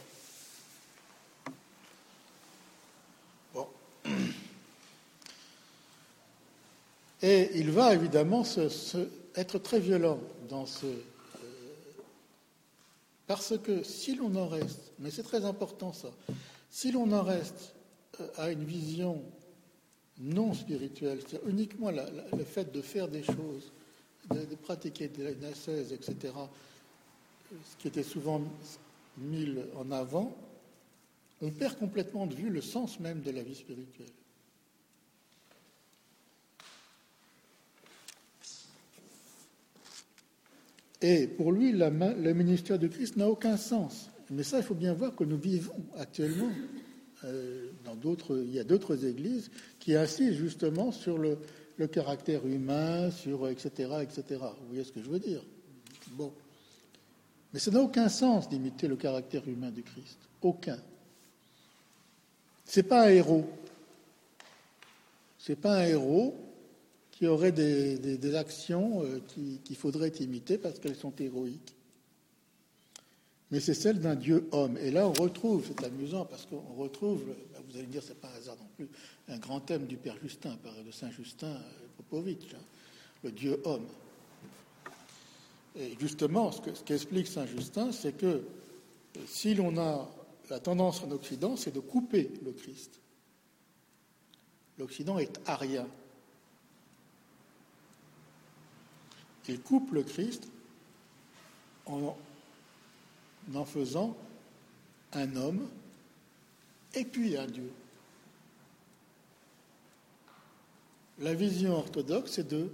Bon. Et il va évidemment être très violent dans ce... Euh, parce que si l'on en reste, mais c'est très important ça, si l'on en reste euh, à une vision non spirituelle, c'est-à-dire uniquement le fait de faire des choses, de, pratiquer de la etc., ce qui était souvent mis en avant, on perd complètement de vue le sens même de la vie spirituelle. Et pour lui, le ministère de Christ n'a aucun sens. Mais ça, il faut bien voir que nous vivons actuellement. Euh, dans d'autres, il y a d'autres églises qui insistent justement sur le, caractère humain, sur etc., etc. Vous voyez ce que je veux dire? Bon. Mais ça n'a aucun sens d'imiter le caractère humain du Christ. Aucun. C'est pas un héros. C'est pas un héros qui aurait des, actions euh, qu'il faudrait imiter parce qu'elles sont héroïques mais c'est celle d'un Dieu homme. Et là, on retrouve, c'est amusant parce qu'on retrouve, bah, vous allez me dire, c'est pas un hasard non plus, un grand thème du Père Justin, de Saint Justin euh, Popovitch, hein, le Dieu homme. Et justement, ce qu'explique Saint Justin, c'est que euh, si l'on a la tendance en Occident, c'est de couper le Christ. L'Occident est arien. Il coupe le Christ en en faisant un homme et puis un Dieu. La vision orthodoxe est de...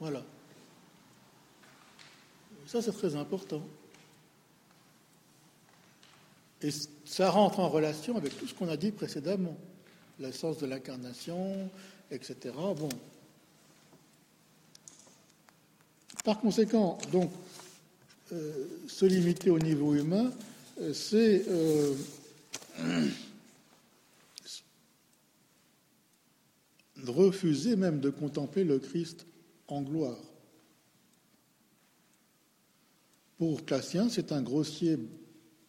Voilà. Ça, c'est très important. Et ça rentre en relation avec tout ce qu'on a dit précédemment. L'essence de l'incarnation, etc. Bon. Par conséquent, donc, se limiter au niveau humain, euh, c'est euh, refuser même de contempler le Christ en gloire. Pour Cassien, c'est un grossier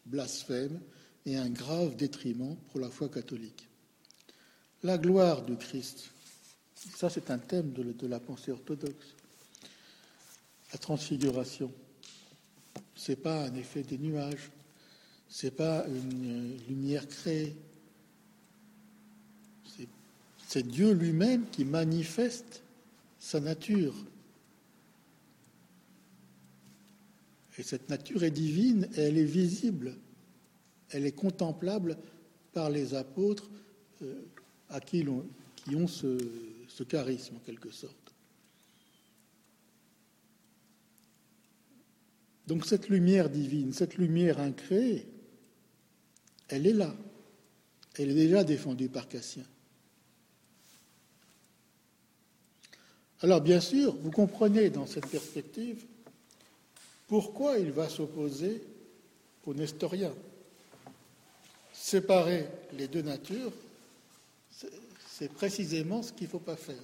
blasphème et un grave détriment pour la foi catholique. La gloire du Christ, ça c'est un thème de la pensée orthodoxe. La transfiguration, c'est pas un effet des nuages, c'est pas une lumière créée. C'est Dieu lui-même qui manifeste sa nature. Et cette nature est divine elle est visible, elle est contemplable par les apôtres euh, qui ont ce charisme en quelque sorte. Donc cette lumière divine, cette lumière incréée, elle est là. Elle est déjà défendue par Cassien. Alors bien sûr, vous comprenez dans cette perspective pourquoi il va s'opposer aux Nestoriens. Séparer les deux natures, c'est précisément ce qu'il ne faut pas faire.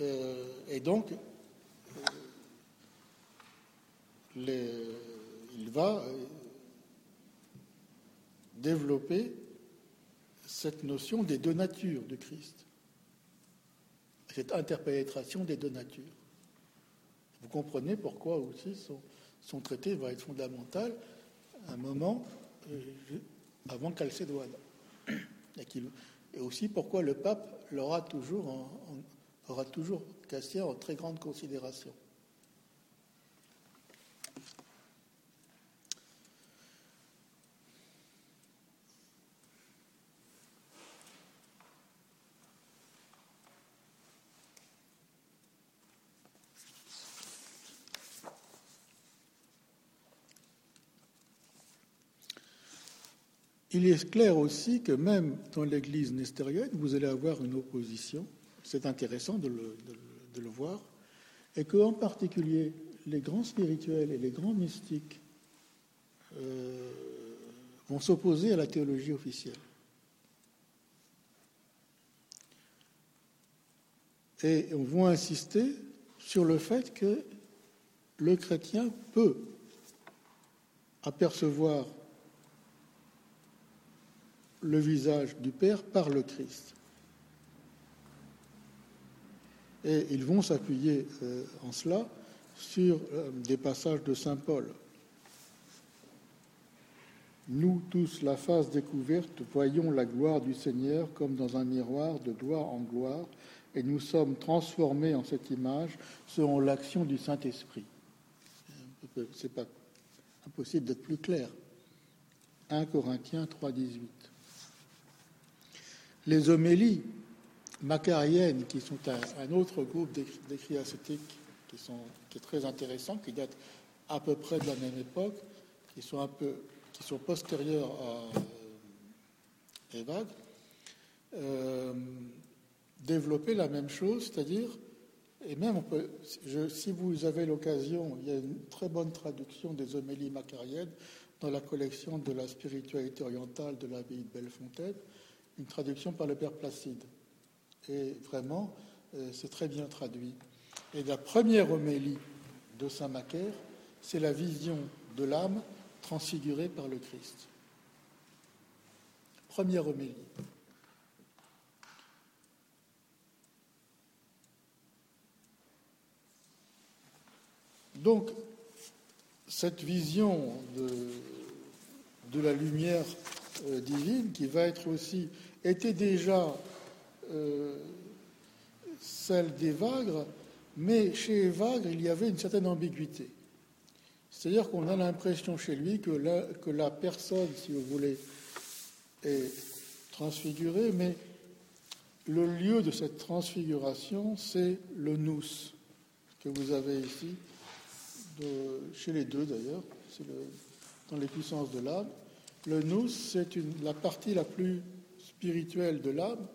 Euh, et donc, il va développer cette notion des deux natures de Christ, cette interpénétration des deux natures. Vous comprenez pourquoi aussi son, traité va être fondamental un moment euh, avant Chalcédoine. Et, aussi pourquoi le pape l'aura aura toujours en très grande considération. Il est clair aussi que même dans l'Église nestérienne, vous allez avoir une opposition. C'est intéressant de le, de le voir. Et qu'en particulier, les grands spirituels et les grands mystiques euh, vont s'opposer à la théologie officielle. Et on va insister sur le fait que le chrétien peut apercevoir le visage du Père par le Christ. Et ils vont s'appuyer euh, en cela sur euh, des passages de Saint Paul. Nous tous, la face découverte, voyons la gloire du Seigneur comme dans un miroir de gloire en gloire, et nous sommes transformés en cette image selon l'action du Saint-Esprit. C'est pas impossible d'être plus clair. 1 Corinthiens 3, 18. Les homélies macariennes, qui sont un, autre groupe d'écrits ascétiques qui, sont, est très intéressant, qui date à peu près de la même époque, qui sont un peu, qui sont postérieurs à euh, Evag, euh, la même chose, c'est-à-dire, et même si vous avez l'occasion, il y a une très bonne traduction des homélies macariennes dans la collection de la spiritualité orientale de l'abbaye de Bellefontaine, une traduction par le Père Placide. Et vraiment, euh, c'est très bien traduit. Et la première homélie de Saint Macaire, c'est la vision de l'âme transfigurée par le Christ. Première homélie. Donc, cette vision de, de la lumière euh, divine, qui va être aussi, était déjà euh, celle d'Evagre, mais chez Evagre, il y avait une certaine ambiguïté. C'est-à-dire qu'on a l'impression chez lui que la, que la personne, si vous voulez, est transfigurée, mais le lieu de cette transfiguration, c'est le nous que vous avez ici, chez les deux d'ailleurs, dans les puissances de l'âme. Le nous, c'est la partie la plus spirituelle de l'âme,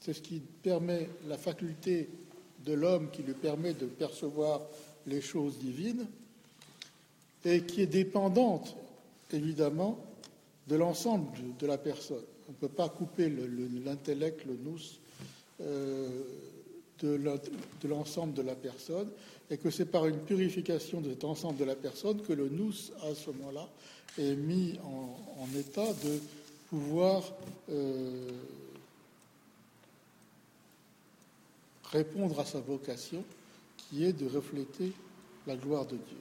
c'est ce qui permet la faculté de l'homme qui lui permet de percevoir les choses divines et qui est dépendante évidemment de l'ensemble de la personne. On ne peut pas couper l'intellect, le, nous, euh, de l'ensemble de la personne, et que c'est par une purification de cet ensemble de la personne que le nous, à ce moment-là, est mis en, état de pouvoir euh, répondre à sa vocation, qui est de refléter la gloire de Dieu.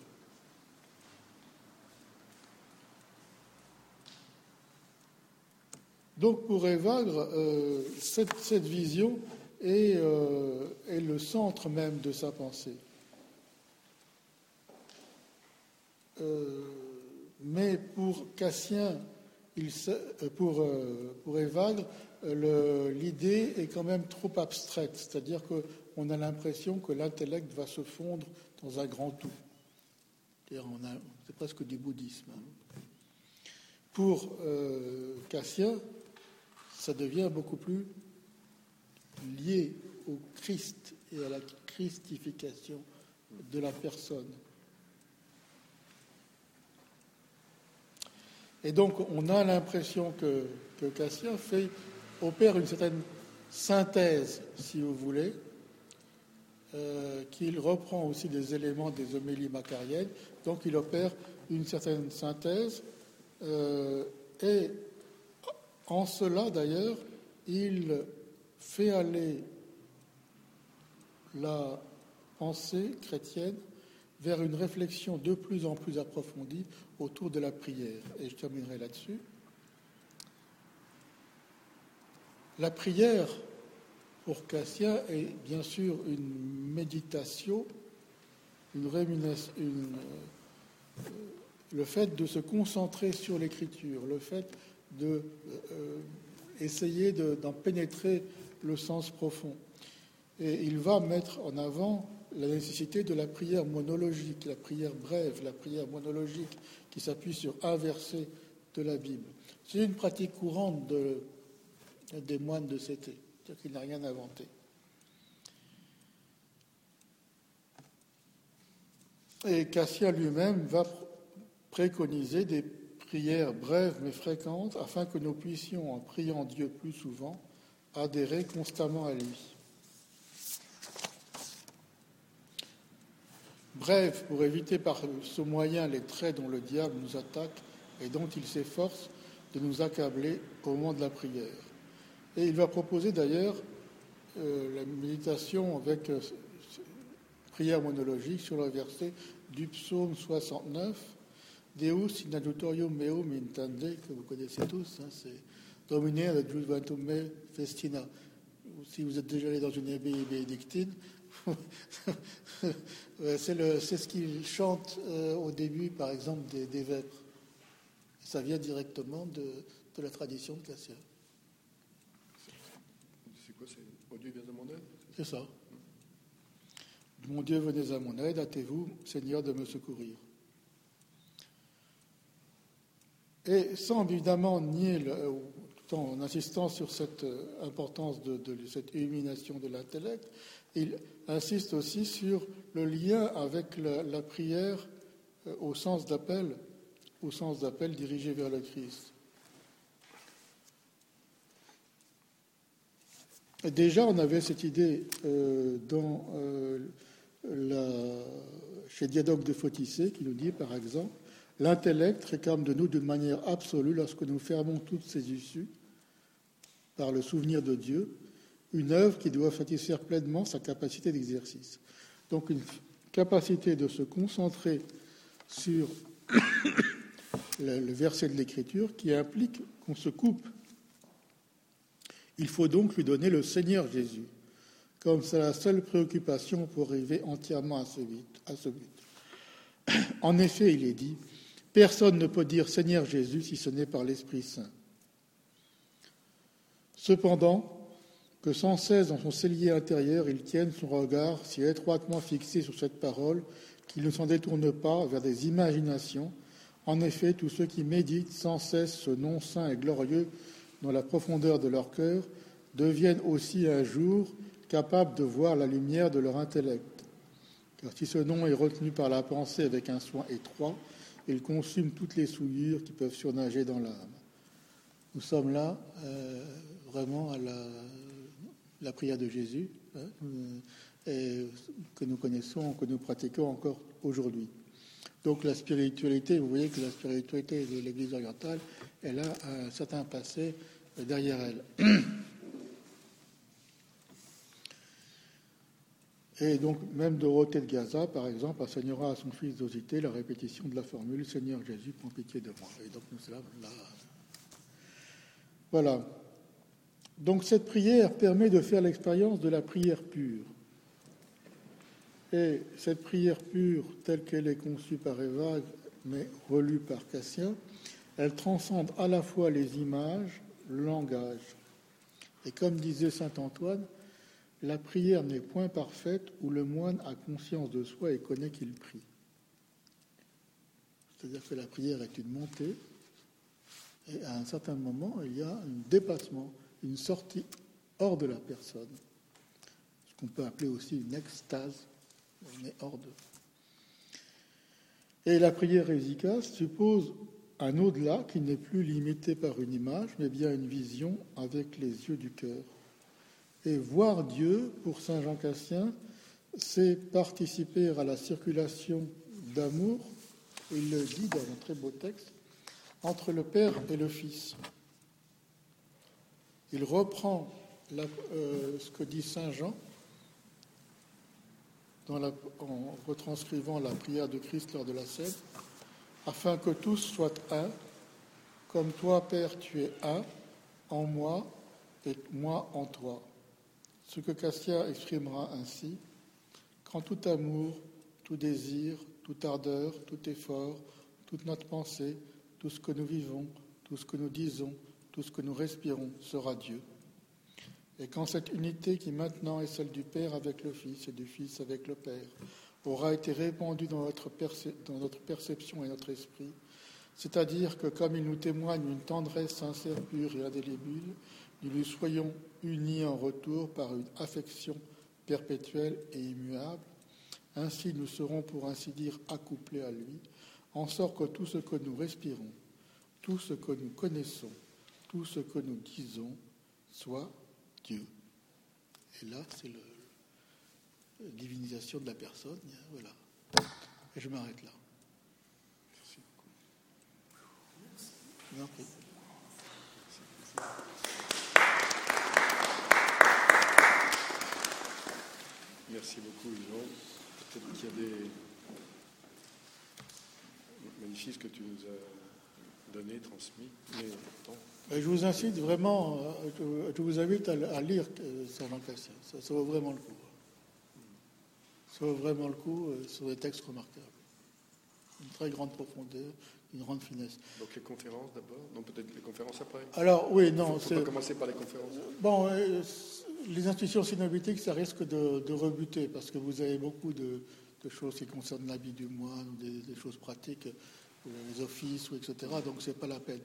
Donc pour Evagre, euh, cette, vision euh, est, le centre même de sa pensée. Euh, mais pour Cassien, il, pour, pour Evagre, l'idée est quand même trop abstraite, c'est-à-dire qu'on a l'impression que l'intellect va se fondre dans un grand tout. C'est presque du bouddhisme. Hein. Pour euh, Cassien, ça devient beaucoup plus lié au Christ et à la christification de la personne. Et donc on a l'impression que, que Cassien fait opère une certaine synthèse, si vous voulez, euh, qu'il reprend aussi des éléments des homélies macariennes, donc il opère une certaine synthèse, euh, et en cela d'ailleurs, il fait aller la pensée chrétienne vers une réflexion de plus en plus approfondie autour de la prière. Et je terminerai là-dessus. La prière pour Cassien est bien sûr une méditation, une, euh, le fait de se concentrer sur l'écriture, le fait de euh, d'en pénétrer le sens profond. Et il va mettre en avant la nécessité de la prière monologique, la prière brève, la prière monologique qui s'appuie sur un verset de la Bible. C'est une pratique courante de, des moines de Cété, c'est-à-dire qu'il n'a rien inventé. Et Cassien lui-même va préconiser des prières brèves mais fréquentes afin que nous puissions, en priant Dieu plus souvent, adhérer constamment à lui. Bref, pour éviter par ce moyen les traits dont le diable nous attaque et dont il s'efforce de nous accabler au moment de la prière. Et il va proposer d'ailleurs euh, la méditation avec euh, prière monologique sur le verset du psaume 69, Deus in adjutorium meum intende, que vous connaissez tous, hein, c'est Domine adjuvantum me festina. Si vous êtes déjà allé dans une abbaye bénédictine, c'est ce qu'il chante euh, au début, par exemple, des, des vêpres. Ça vient directement de, de la tradition de Dieu, à mon aide C'est ça. Mon Dieu, venez à mon aide, hâtez-vous, Seigneur, de me secourir. Et sans évidemment nier, le, tout en insistant sur cette euh, importance de, de cette illumination de l'intellect, il insiste aussi sur le lien avec la, la prière euh, au sens d'appel, au sens d'appel dirigé vers le Christ. Déjà, on avait cette idée euh, euh, chez Diadoque de Photissé qui nous dit, par exemple, l'intellect réclame de nous d'une manière absolue, lorsque nous fermons toutes ces issues par le souvenir de Dieu, une œuvre qui doit satisfaire pleinement sa capacité d'exercice. Donc une capacité de se concentrer sur le verset de l'Écriture qui implique qu'on se coupe. Il faut donc lui donner le Seigneur Jésus, comme c'est la seule préoccupation pour arriver entièrement à ce but. En effet, il est dit, personne ne peut dire Seigneur Jésus si ce n'est par l'Esprit Saint. Cependant, que sans cesse dans son cellier intérieur, il tienne son regard si étroitement fixé sur cette parole qu'il ne s'en détourne pas vers des imaginations. En effet, tous ceux qui méditent sans cesse ce nom saint et glorieux dans la profondeur de leur cœur deviennent aussi un jour capables de voir la lumière de leur intellect. Car si ce nom est retenu par la pensée avec un soin étroit, il consume toutes les souillures qui peuvent surnager dans l'âme. Nous sommes là euh, vraiment à la, prière de Jésus, hein, et que nous connaissons, que nous pratiquons encore aujourd'hui. Donc la spiritualité, vous voyez que la spiritualité de l'Église orientale, elle a un certain passé derrière elle. Et donc, même Dorothée de Gaza, par exemple, enseignera à son fils d'osité la répétition de la formule Seigneur Jésus, prends pitié de moi. Et donc, nous, là, là. Voilà. Donc, cette prière permet de faire l'expérience de la prière pure. Et cette prière pure, telle qu'elle est conçue par Eva, mais relue par Cassien, elle transcende à la fois les images, le langage. Et comme disait saint Antoine, la prière n'est point parfaite où le moine a conscience de soi et connaît qu'il prie. C'est-à-dire que la prière est une montée, et à un certain moment, il y a un dépassement, une sortie hors de la personne, ce qu'on peut appeler aussi une extase, on est hors de. Et la prière efficace suppose un au-delà qui n'est plus limité par une image, mais bien une vision avec les yeux du cœur. Et voir Dieu, pour Saint Jean Cassien, c'est participer à la circulation d'amour, il le dit dans un très beau texte, entre le Père et le Fils. Il reprend euh, ce que dit Saint Jean en retranscrivant la prière de Christ lors de la scène, afin que tous soient un, comme toi, Père, tu es un, en moi et moi en toi. Ce que Cassia exprimera ainsi, quand tout amour, tout désir, toute ardeur, tout effort, toute notre pensée, tout ce que nous vivons, tout ce que nous disons, tout ce que nous respirons sera Dieu. Et quand cette unité qui maintenant est celle du Père avec le Fils et du Fils avec le Père aura été répandue dans notre, perception et notre esprit, C'est-à-dire que comme il nous témoigne une tendresse sincère, pure et indélébile, nous lui soyons unis en retour par une affection perpétuelle et immuable. Ainsi, nous serons, pour ainsi dire, accouplés à lui, en sorte que tout ce que nous respirons, tout ce que nous connaissons, tout ce que nous disons, soit Dieu. Divinisation de la personne. Voilà. Et je m'arrête là. Merci beaucoup. Merci beaucoup, Yvon. Peut-être qu'il y a des magnifiques que tu nous as donné, transmis, mais pourtant. Je vous incite vraiment, euh, je vous invite à lire euh, Saint Jean Cassien. Ça, vaut vraiment le coup. Ça vaut vraiment le coup euh, sur des textes remarquables. Une très grande profondeur, une grande finesse. Donc les conférences d'abord Non, peut-être les conférences après Alors, oui, non. Il faut, commencer par les conférences. Bon, les institutions synoptiques, ça risque de, rebuter parce que vous avez beaucoup de, choses qui concernent la vie du moine, des, des choses pratiques, les offices, ou etc. Donc, c'est pas la peine.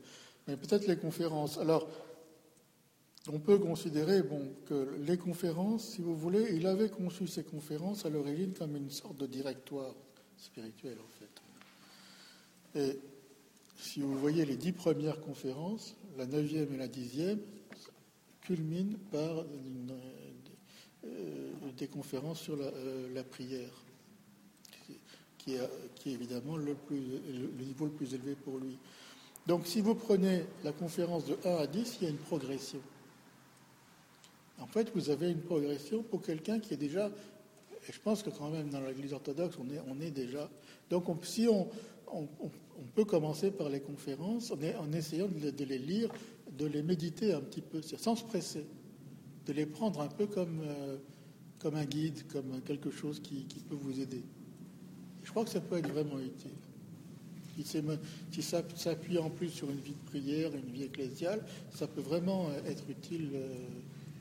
Mais peut-être les conférences. Alors, on peut considérer que les conférences, si vous voulez, il avait conçu ces conférences à l'origine comme une sorte de directoire spirituel, en fait. Et si vous voyez les dix premières conférences, la neuvième et la dixième, culmine par euh, des conférences sur la, euh, prière, qui est, évidemment le, le, niveau le plus élevé pour lui. Donc si vous prenez la conférence de 1 à 10, il y a une progression. En fait, vous avez une progression pour quelqu'un qui est déjà, et je pense que quand même dans l'Église orthodoxe, on est, on déjà. Donc si on, on, peut commencer par les conférences en, essayant de, les lire de les méditer un petit peu, sans se presser, de les prendre un peu comme, euh, comme un guide, comme quelque chose qui, peut vous aider. Je crois que ça peut être vraiment utile. Si ça s'appuie en plus sur une vie de prière, une vie ecclésiale, ça peut vraiment être utile euh,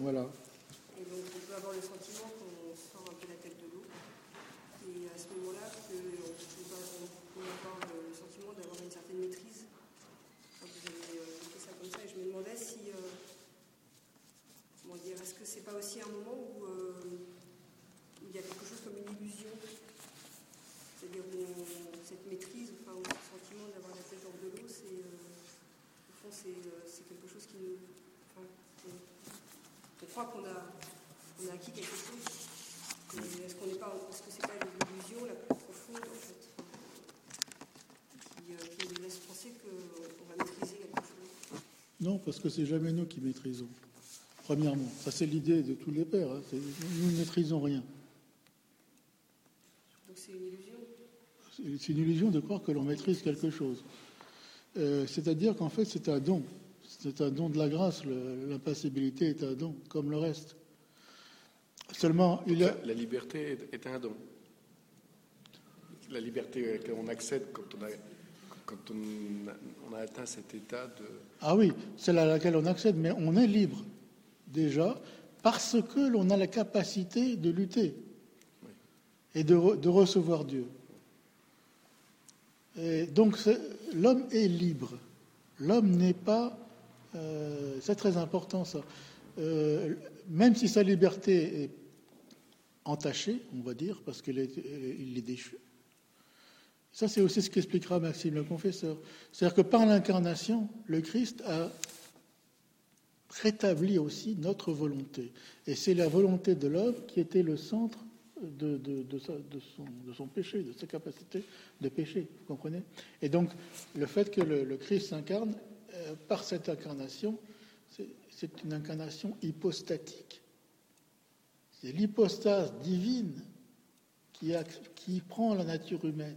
Voilà. Et donc on peut avoir le sentiment qu'on sort un peu la tête de l'eau. Et à ce moment-là, on peut avoir le sentiment d'avoir une certaine maîtrise. vous avez fait ça comme ça, et je me demandais si. Euh, comment dire, est-ce que c'est pas aussi un moment où, euh, il y a quelque chose comme une illusion? C'est-à-dire cette maîtrise, enfin, ce sentiment d'avoir la tête hors de l'eau, c'est. Euh, au fond, c'est quelque chose qui nous crois qu'on a, on a acquis quelque chose. Est-ce qu'on n'est pas, est-ce que c'est pas une illusion la plus profonde en fait, qui, euh, qui nous laisse penser qu'on va maîtriser quelque chose? Non, parce que c'est jamais nous qui maîtrisons. Premièrement, ça c'est l'idée de tous les pères. Hein. Nous ne maîtrisons rien. Donc c'est une illusion? C'est une illusion de croire que l'on maîtrise quelque chose. Euh, c'est-à-dire qu'en fait, c'est un don. C'est un don de la grâce. L'impassibilité est un don, comme le reste. Seulement, il a... la, liberté est un don. La liberté qu'on accède quand on a, quand on a, atteint cet état de. Ah oui, celle à laquelle on accède, mais on est libre déjà parce que l'on a la capacité de lutter et de, de, recevoir Dieu. Et donc l'homme est libre. L'homme n'est pas euh, c'est très important ça. Euh, même si sa liberté est entachée, on va dire, parce qu'il est, déchu. Ça, c'est aussi ce qu'expliquera Maxime le confesseur. C'est-à-dire que par l'incarnation, le Christ a rétabli aussi notre volonté. Et c'est la volonté de l'homme qui était le centre de, son, péché, de sa capacité de pécher. Vous comprenez? Et donc, le fait que le, Christ s'incarne, euh, par cette incarnation, c'est une incarnation hypostatique. C'est l'hypostase divine qui, prend la nature humaine.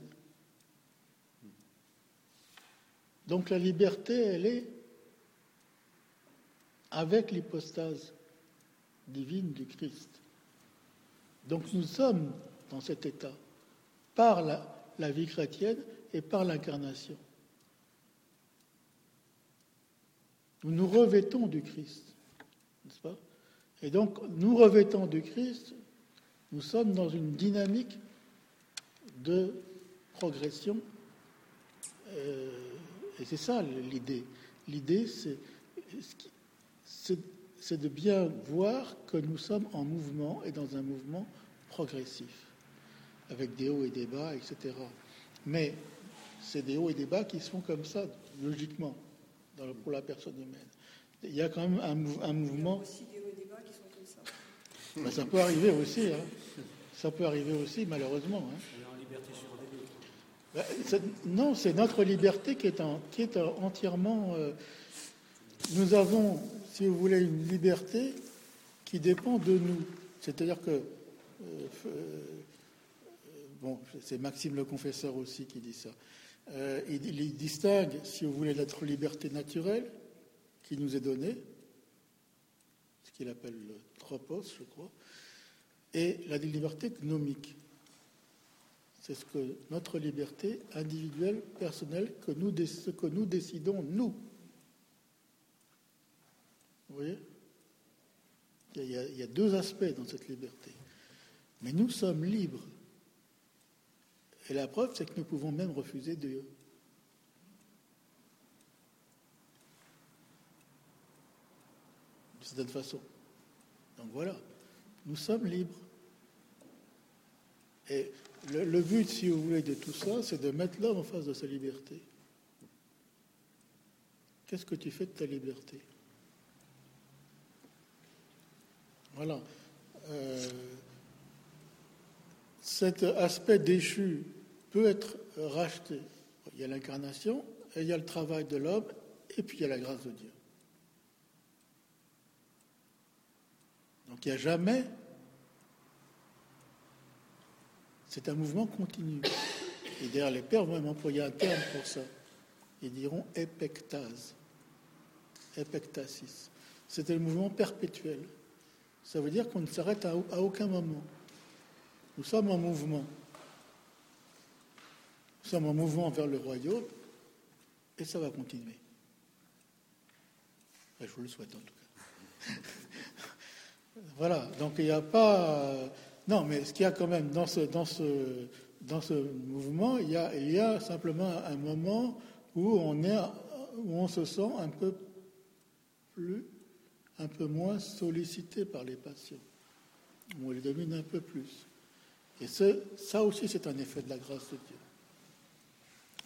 Donc la liberté, elle est avec l'hypostase divine du Christ. Donc nous sommes dans cet état par la, vie chrétienne et par l'incarnation. Nous nous revêtons du Christ, n'est-ce pas? Et donc, nous revêtant du Christ, nous sommes dans une dynamique de progression. Euh, et c'est ça l'idée. L'idée, c'est de bien voir que nous sommes en mouvement et dans un mouvement progressif, avec des hauts et des bas, etc. Mais c'est des hauts et des bas qui se font comme ça, logiquement, pour la personne humaine. Il y a quand même un, un mouvement. Il y a aussi des bas qui sont comme ça. Ben, ça peut arriver aussi. Hein. Ça peut arriver aussi, malheureusement. Hein. Ben, non, c'est notre liberté qui est, qui est entièrement. Euh, nous avons, si vous voulez, une liberté qui dépend de nous. C'est-à-dire que. Euh, euh, bon, c'est Maxime le Confesseur aussi qui dit ça. Il, il, distingue, si vous voulez, notre liberté naturelle qui nous est donnée, ce qu'il appelle le tropos, je crois, et la liberté gnomique. C'est ce que notre liberté individuelle, personnelle, que nous, ce que nous décidons, nous. Vous voyez? Il y, a, deux aspects dans cette liberté. Mais nous sommes libres. Et la preuve, c'est que nous pouvons même refuser Dieu. De cette façon. Donc voilà, nous sommes libres. Et le, but, si vous voulez, de tout ça, c'est de mettre l'homme en face de sa liberté. Qu'est-ce que tu fais de ta liberté? Voilà. Euh, cet aspect déchu peut être racheté. Il y a l'incarnation, il y a le travail de l'homme, et puis il y a la grâce de Dieu. Donc il n'y a jamais C'est un mouvement continu. Et d'ailleurs, les pères vont même employer un terme pour ça. Ils diront épectase, épectasis. C'est un mouvement perpétuel. Ça veut dire qu'on ne s'arrête à, aucun moment. Nous sommes en mouvement. Nous sommes en mouvement vers le royaume et ça va continuer. je vous le souhaite en tout cas. voilà, donc il n'y a pas. Non, mais ce qu'il y a quand même dans ce, ce, ce mouvement, il y, a, simplement un moment où on, se sent un peu un peu moins sollicité par les où on les domine un peu plus. Et ça aussi, c'est un effet de la grâce de Dieu.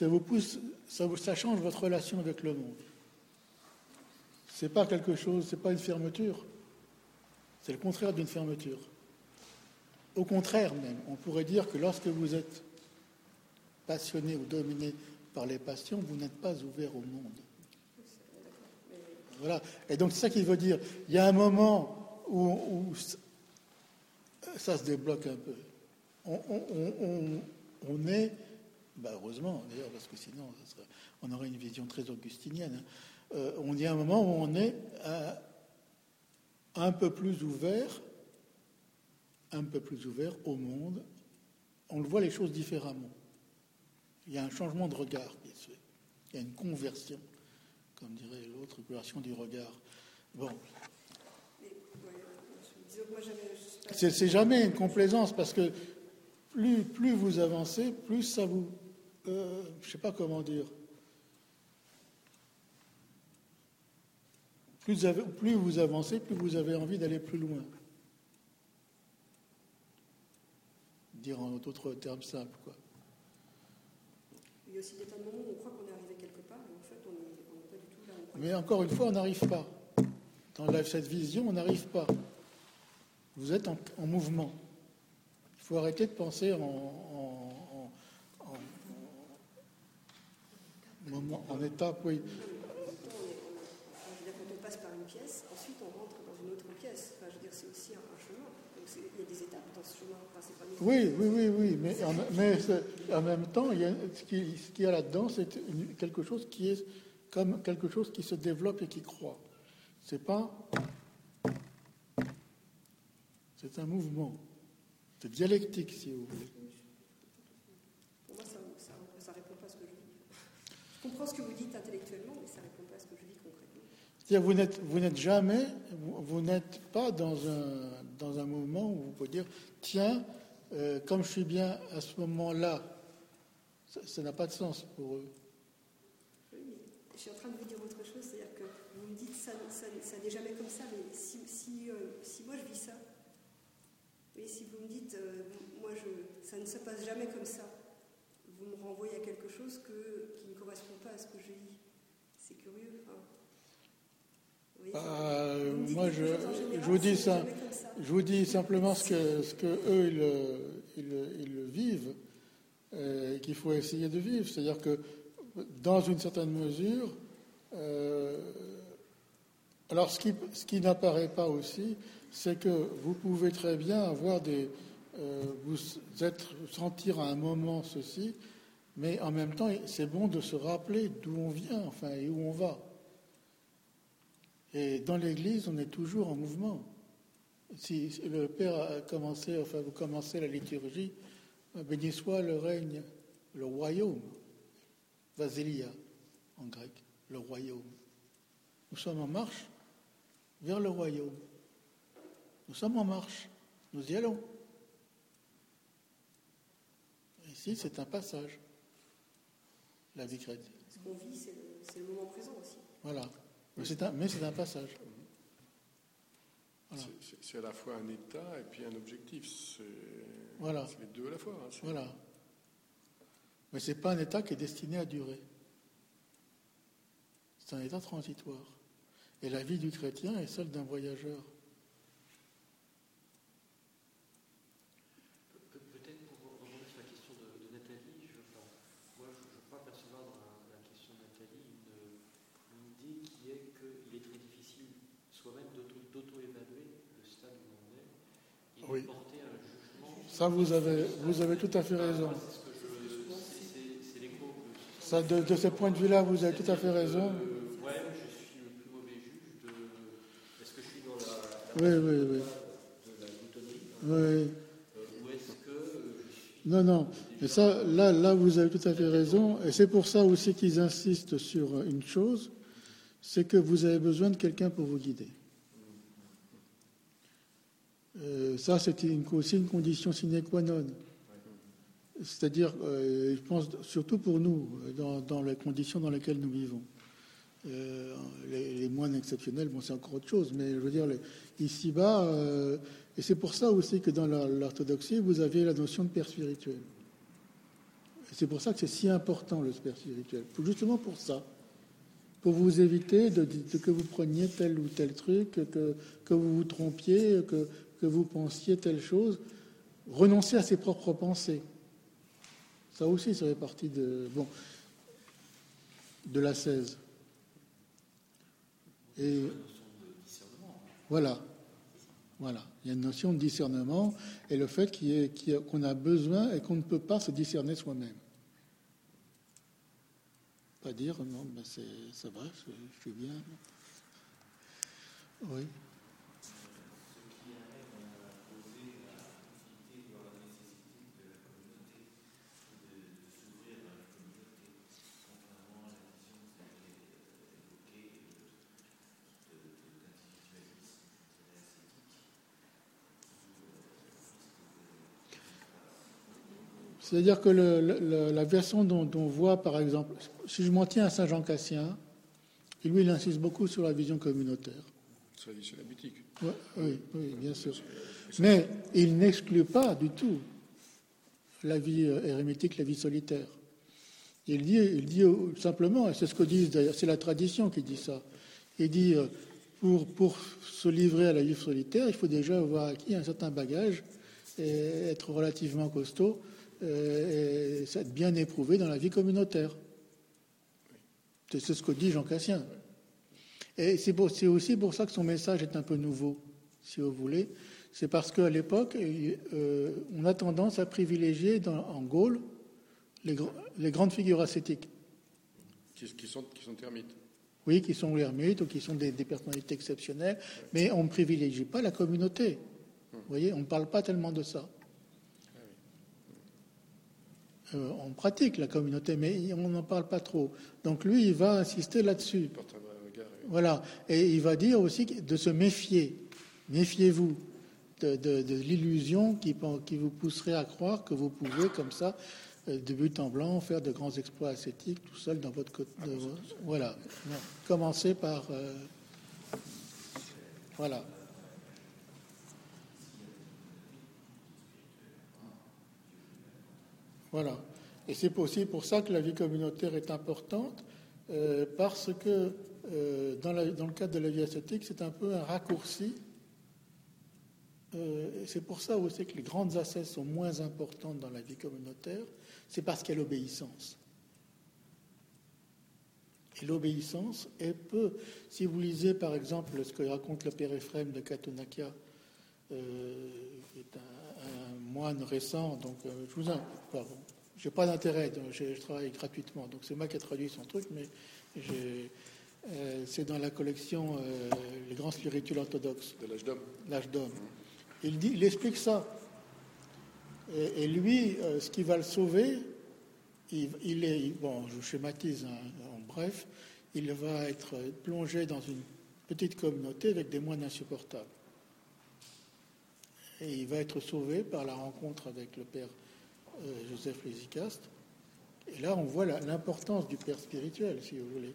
Ça vous pousse, change votre relation avec le monde. C'est pas quelque chose, c'est pas une fermeture. C'est le contraire d'une fermeture. Au contraire même, on pourrait dire que lorsque vous êtes passionné ou dominé par les passions, vous n'êtes pas ouvert au monde. Voilà. Et donc c'est ça qu'il veut dire. Il y a un moment où, ça se débloque un peu. On, est, bah heureusement d'ailleurs, parce que sinon on aurait une vision très augustinienne. Hein. Euh, on y a un moment où on est euh, un peu plus ouvert, un peu plus ouvert au monde. On le voit les choses différemment. Il y a un changement de regard qui se fait. Il y a une conversion, comme dirait l'autre, conversion du regard. Bon. C'est jamais une complaisance parce que plus vous avancez, plus ça vous. Euh, je ne sais pas comment dire. Plus, plus vous avancez, plus vous avez envie d'aller plus loin. Dire en d'autres termes simples, quoi. Il y a aussi des tas de moments où on croit qu'on est arrivé quelque part, et en fait, on n'est pas du tout là. Mais encore une fois, on n'arrive pas. Dans cette vision, on n'arrive pas. Vous êtes en, mouvement. Il faut arrêter de penser en, en, en, en étape, oui. Quand on passe par une pièce, ensuite on rentre dans une autre pièce. Enfin, je veux dire, c'est aussi un, chemin. Donc il y a des étapes dans ce chemin. Enfin, pas oui, oui, oui, oui. Mais en, mais en même temps, il y a, ce qu'il y a là-dedans, c'est quelque chose qui est comme quelque chose qui se développe et qui croît. C'est pas c'est un mouvement. C'est dialectique, si vous voulez. Pour moi, ça ne répond pas à ce que je vis. Je comprends ce que vous dites intellectuellement, mais ça ne répond pas à ce que je vis concrètement. Vous n'êtes, vous n'êtes jamais, vous, n'êtes pas dans un, dans un mouvement où vous pouvez dire tiens, euh, comme je suis bien à ce moment-là, ça n'a pas de sens pour eux. Oui, mais je suis en train de vous dire autre chose, c'est-à-dire que vous me dites ça, ça, ça n'est jamais comme ça, mais si, si, euh, si moi je vis ça, et si vous me dites, euh, moi, je, ça ne se passe jamais comme ça, vous me renvoyez à quelque chose que, qui ne correspond pas à ce que je vis. C'est curieux. Bah, moi, je, je, vous dis ça, je vous dis simplement ce que, ce que eux ils, ils, ils vivent euh, et qu'il faut essayer de vivre. C'est-à-dire que, dans une certaine mesure, euh, alors ce qui, ce qui n'apparaît pas aussi, c'est que vous pouvez très bien avoir des. Euh, vous être, sentir à un moment ceci, mais en même temps, c'est bon de se rappeler d'où on vient, enfin, et où on va. Et dans l'Église, on est toujours en mouvement. Si le Père a commencé, enfin, vous commencez la liturgie, béni soit le règne, le royaume, Vasilia en grec, le royaume. Nous sommes en marche vers le royaume. Nous sommes en marche, nous y allons. Ici, c'est un passage, la vie chrétienne. Ce qu'on vit, c'est le, moment présent aussi. Voilà, mais c'est un, un, passage. C'est à la fois un état et puis un objectif. C'est voilà. les deux à la fois. Hein, voilà. Mais ce n'est pas un état qui est destiné à durer. C'est un état transitoire. Et la vie du chrétien est celle d'un voyageur. Ça, vous avez, vous avez tout à fait raison. Ça, de, ce point de vue-là, vous avez tout à fait raison. Oui, oui, oui. Oui. Non, non. Mais ça, là, là, vous avez tout à fait raison. Et c'est pour ça aussi qu'ils insistent sur une chose, c'est que vous avez besoin de quelqu'un pour vous guider. Euh, ça, c'est aussi une condition sine qua non. C'est-à-dire, euh, je pense surtout pour nous, dans, les conditions dans lesquelles nous vivons. Euh, les, moines exceptionnels, bon, c'est encore autre chose, mais je veux dire, ici-bas, et c'est pour ça aussi que dans l'orthodoxie, vous avez la notion de père spirituel. c'est pour ça que c'est si important le père spirituel. Justement pour ça pour vous éviter de, que vous preniez tel ou tel truc, que, que vous vous trompiez, que, que vous pensiez telle chose, renoncer à ses propres pensées. Ça aussi, ça fait partie de, bon, de la 16. Et voilà, voilà. Il y a une notion de discernement et le fait qu'on a besoin et qu'on ne peut pas se discerner soi-même. Pas dire non, ben ça va, je, je suis bien. Oui. C'est-à-dire que le- le- la version dont, dont on voit, par exemple, si je m'en tiens à Saint Jean Cassien, lui, il insiste beaucoup sur la vision communautaire. sur la boutique. Ouais, oui, oui, bien sûr. Mais il n'exclut pas du tout la vie euh, érémitique, la vie solitaire. Il dit, il dit euh, simplement, et c'est ce que disent d'ailleurs, c'est la tradition qui dit ça. Il dit euh, pour, pour se livrer à la vie solitaire, il faut déjà avoir acquis un certain bagage et être relativement costaud euh, être bien éprouvé dans la vie communautaire. C'est ce que dit Jean Cassien. Et c'est aussi pour ça que son message est un peu nouveau, si vous voulez. C'est parce qu'à l'époque, euh, on a tendance à privilégier dans- en Gaule les, gr- les grandes figures ascétiques. Qui, qui sont, qui sont termites. Oui, qui sont l'ermite ou qui sont des, des personnalités exceptionnelles, mais on ne privilégie pas la communauté. Vous voyez, on ne parle pas tellement de ça. Euh, on pratique la communauté, mais on n'en parle pas trop. Donc lui, il va insister là-dessus. Voilà. Et il va dire aussi de se méfier. Méfiez-vous de, de- de l'illusion qui, vous pousserait à croire que vous pouvez, comme ça, euh, de but en blanc, faire de grands exploits ascétiques tout seul dans votre côté. Voilà. Non. Commencez par. euh, voilà. Voilà. Et c'est aussi pour ça que la vie communautaire est importante, euh, parce que euh, dans, le cadre de la vie ascétique, c'est un peu un raccourci. Euh, c'est pour ça aussi que les grandes ascèses sont moins importantes dans la vie communautaire, c'est parce qu'il y a l'obéissance. Et l'obéissance est peu. Si vous lisez par exemple ce que raconte le père Ephrem de Katonakia, euh, qui est un, un moine récent, donc euh, je vous en. Pardon. J'ai pas d'intérêt, je, je travaille gratuitement, donc c'est moi qui ai traduit son truc, mais j'ai- euh, c'est dans la collection euh, Les grands spirituels orthodoxes De l'âge d'homme. l'âge d'homme. Il, dit, il explique ça. Et, et lui, ce qui va le sauver, il, il est, bon, je schématise hein, en bref, il va être plongé dans une petite communauté avec des moines insupportables. Et il va être sauvé par la rencontre avec le père euh, Joseph Lésicaste. Et là, on voit l'importance du père spirituel, si vous voulez,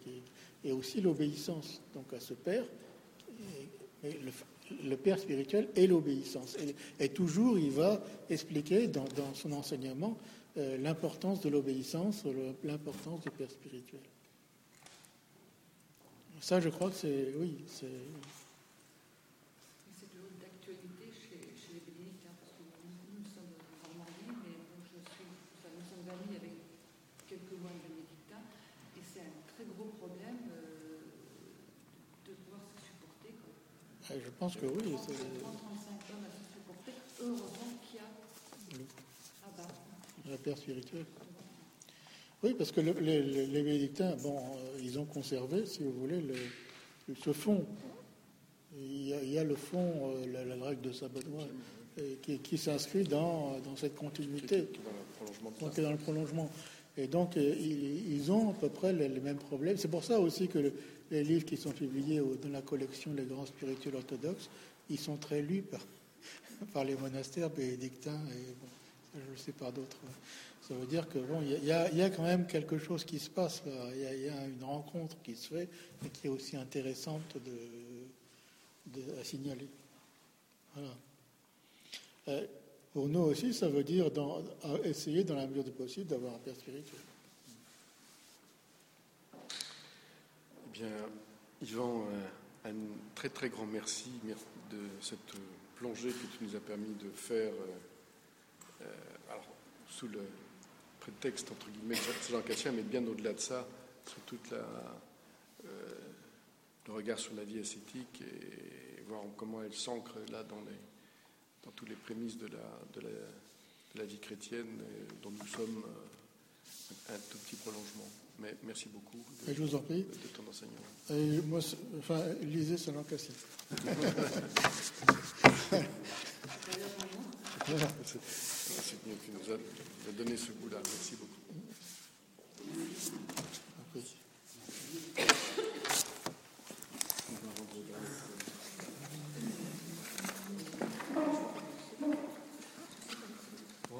et aussi l'obéissance donc à ce père. Le, père spirituel et l'obéissance. Et, toujours, il va expliquer dans, son enseignement euh, l'importance de l'obéissance, l'importance du père spirituel. Ça, je crois que c'est, oui, C'est toujours d'actualité chez, chez les bénédictins, parce que nous, nous sommes en Normandie, mais bon, je suis, enfin, nous sommes amis avec quelques moines bénédictins, et c'est un très gros problème euh, de pouvoir se supporter. Quoi. je pense que oui. c'est- 30-35 hommes à se supporter, heureusement qu'il y a. Ah bah, Le père spirituel. Oui, parce que le- les, les- bénédictins, bon, euh, ils ont conservé, si vous voulez, le, ce fond. Il y a, il y a le fond, euh, la, la règle de Saint-Benoît, euh, qui, qui s'inscrit dans, dans cette continuité, dans donc dans le prolongement. Et donc, ils, ils ont à peu près les, les mêmes problèmes. C'est pour ça aussi que le- les livres qui sont publiés dans la collection Les grands spirituels orthodoxes, ils sont très lus par, les monastères bénédictins et bon, je le sais par d'autres. Ça veut dire que bon, il y a- quand même quelque chose qui se passe. Il y a, une rencontre qui se fait et qui est aussi intéressante à signaler. Voilà. Euh, pour nous aussi, ça veut dire essayer, dans la mesure du possible, d'avoir un père spirituel. Bien, Yvan, euh, un très très grand merci mer- de cette plongée que tu nous as permis de faire, euh, euh, alors, sous le prétexte, entre guillemets, de Jean Cassien, mais bien au-delà de ça, sur euh, le regard sur la vie ascétique et voir comment elle s'ancre là dans, les, dans toutes les prémices de la, de la, de la vie chrétienne dont nous sommes un tout petit prolongement. Mais merci beaucoup de, Et je vous en prie. de ton enseignement. Et moi, enfin, lisez Cassien. Voilà. C'est mieux que nous as donné ce goût-là. Merci beaucoup.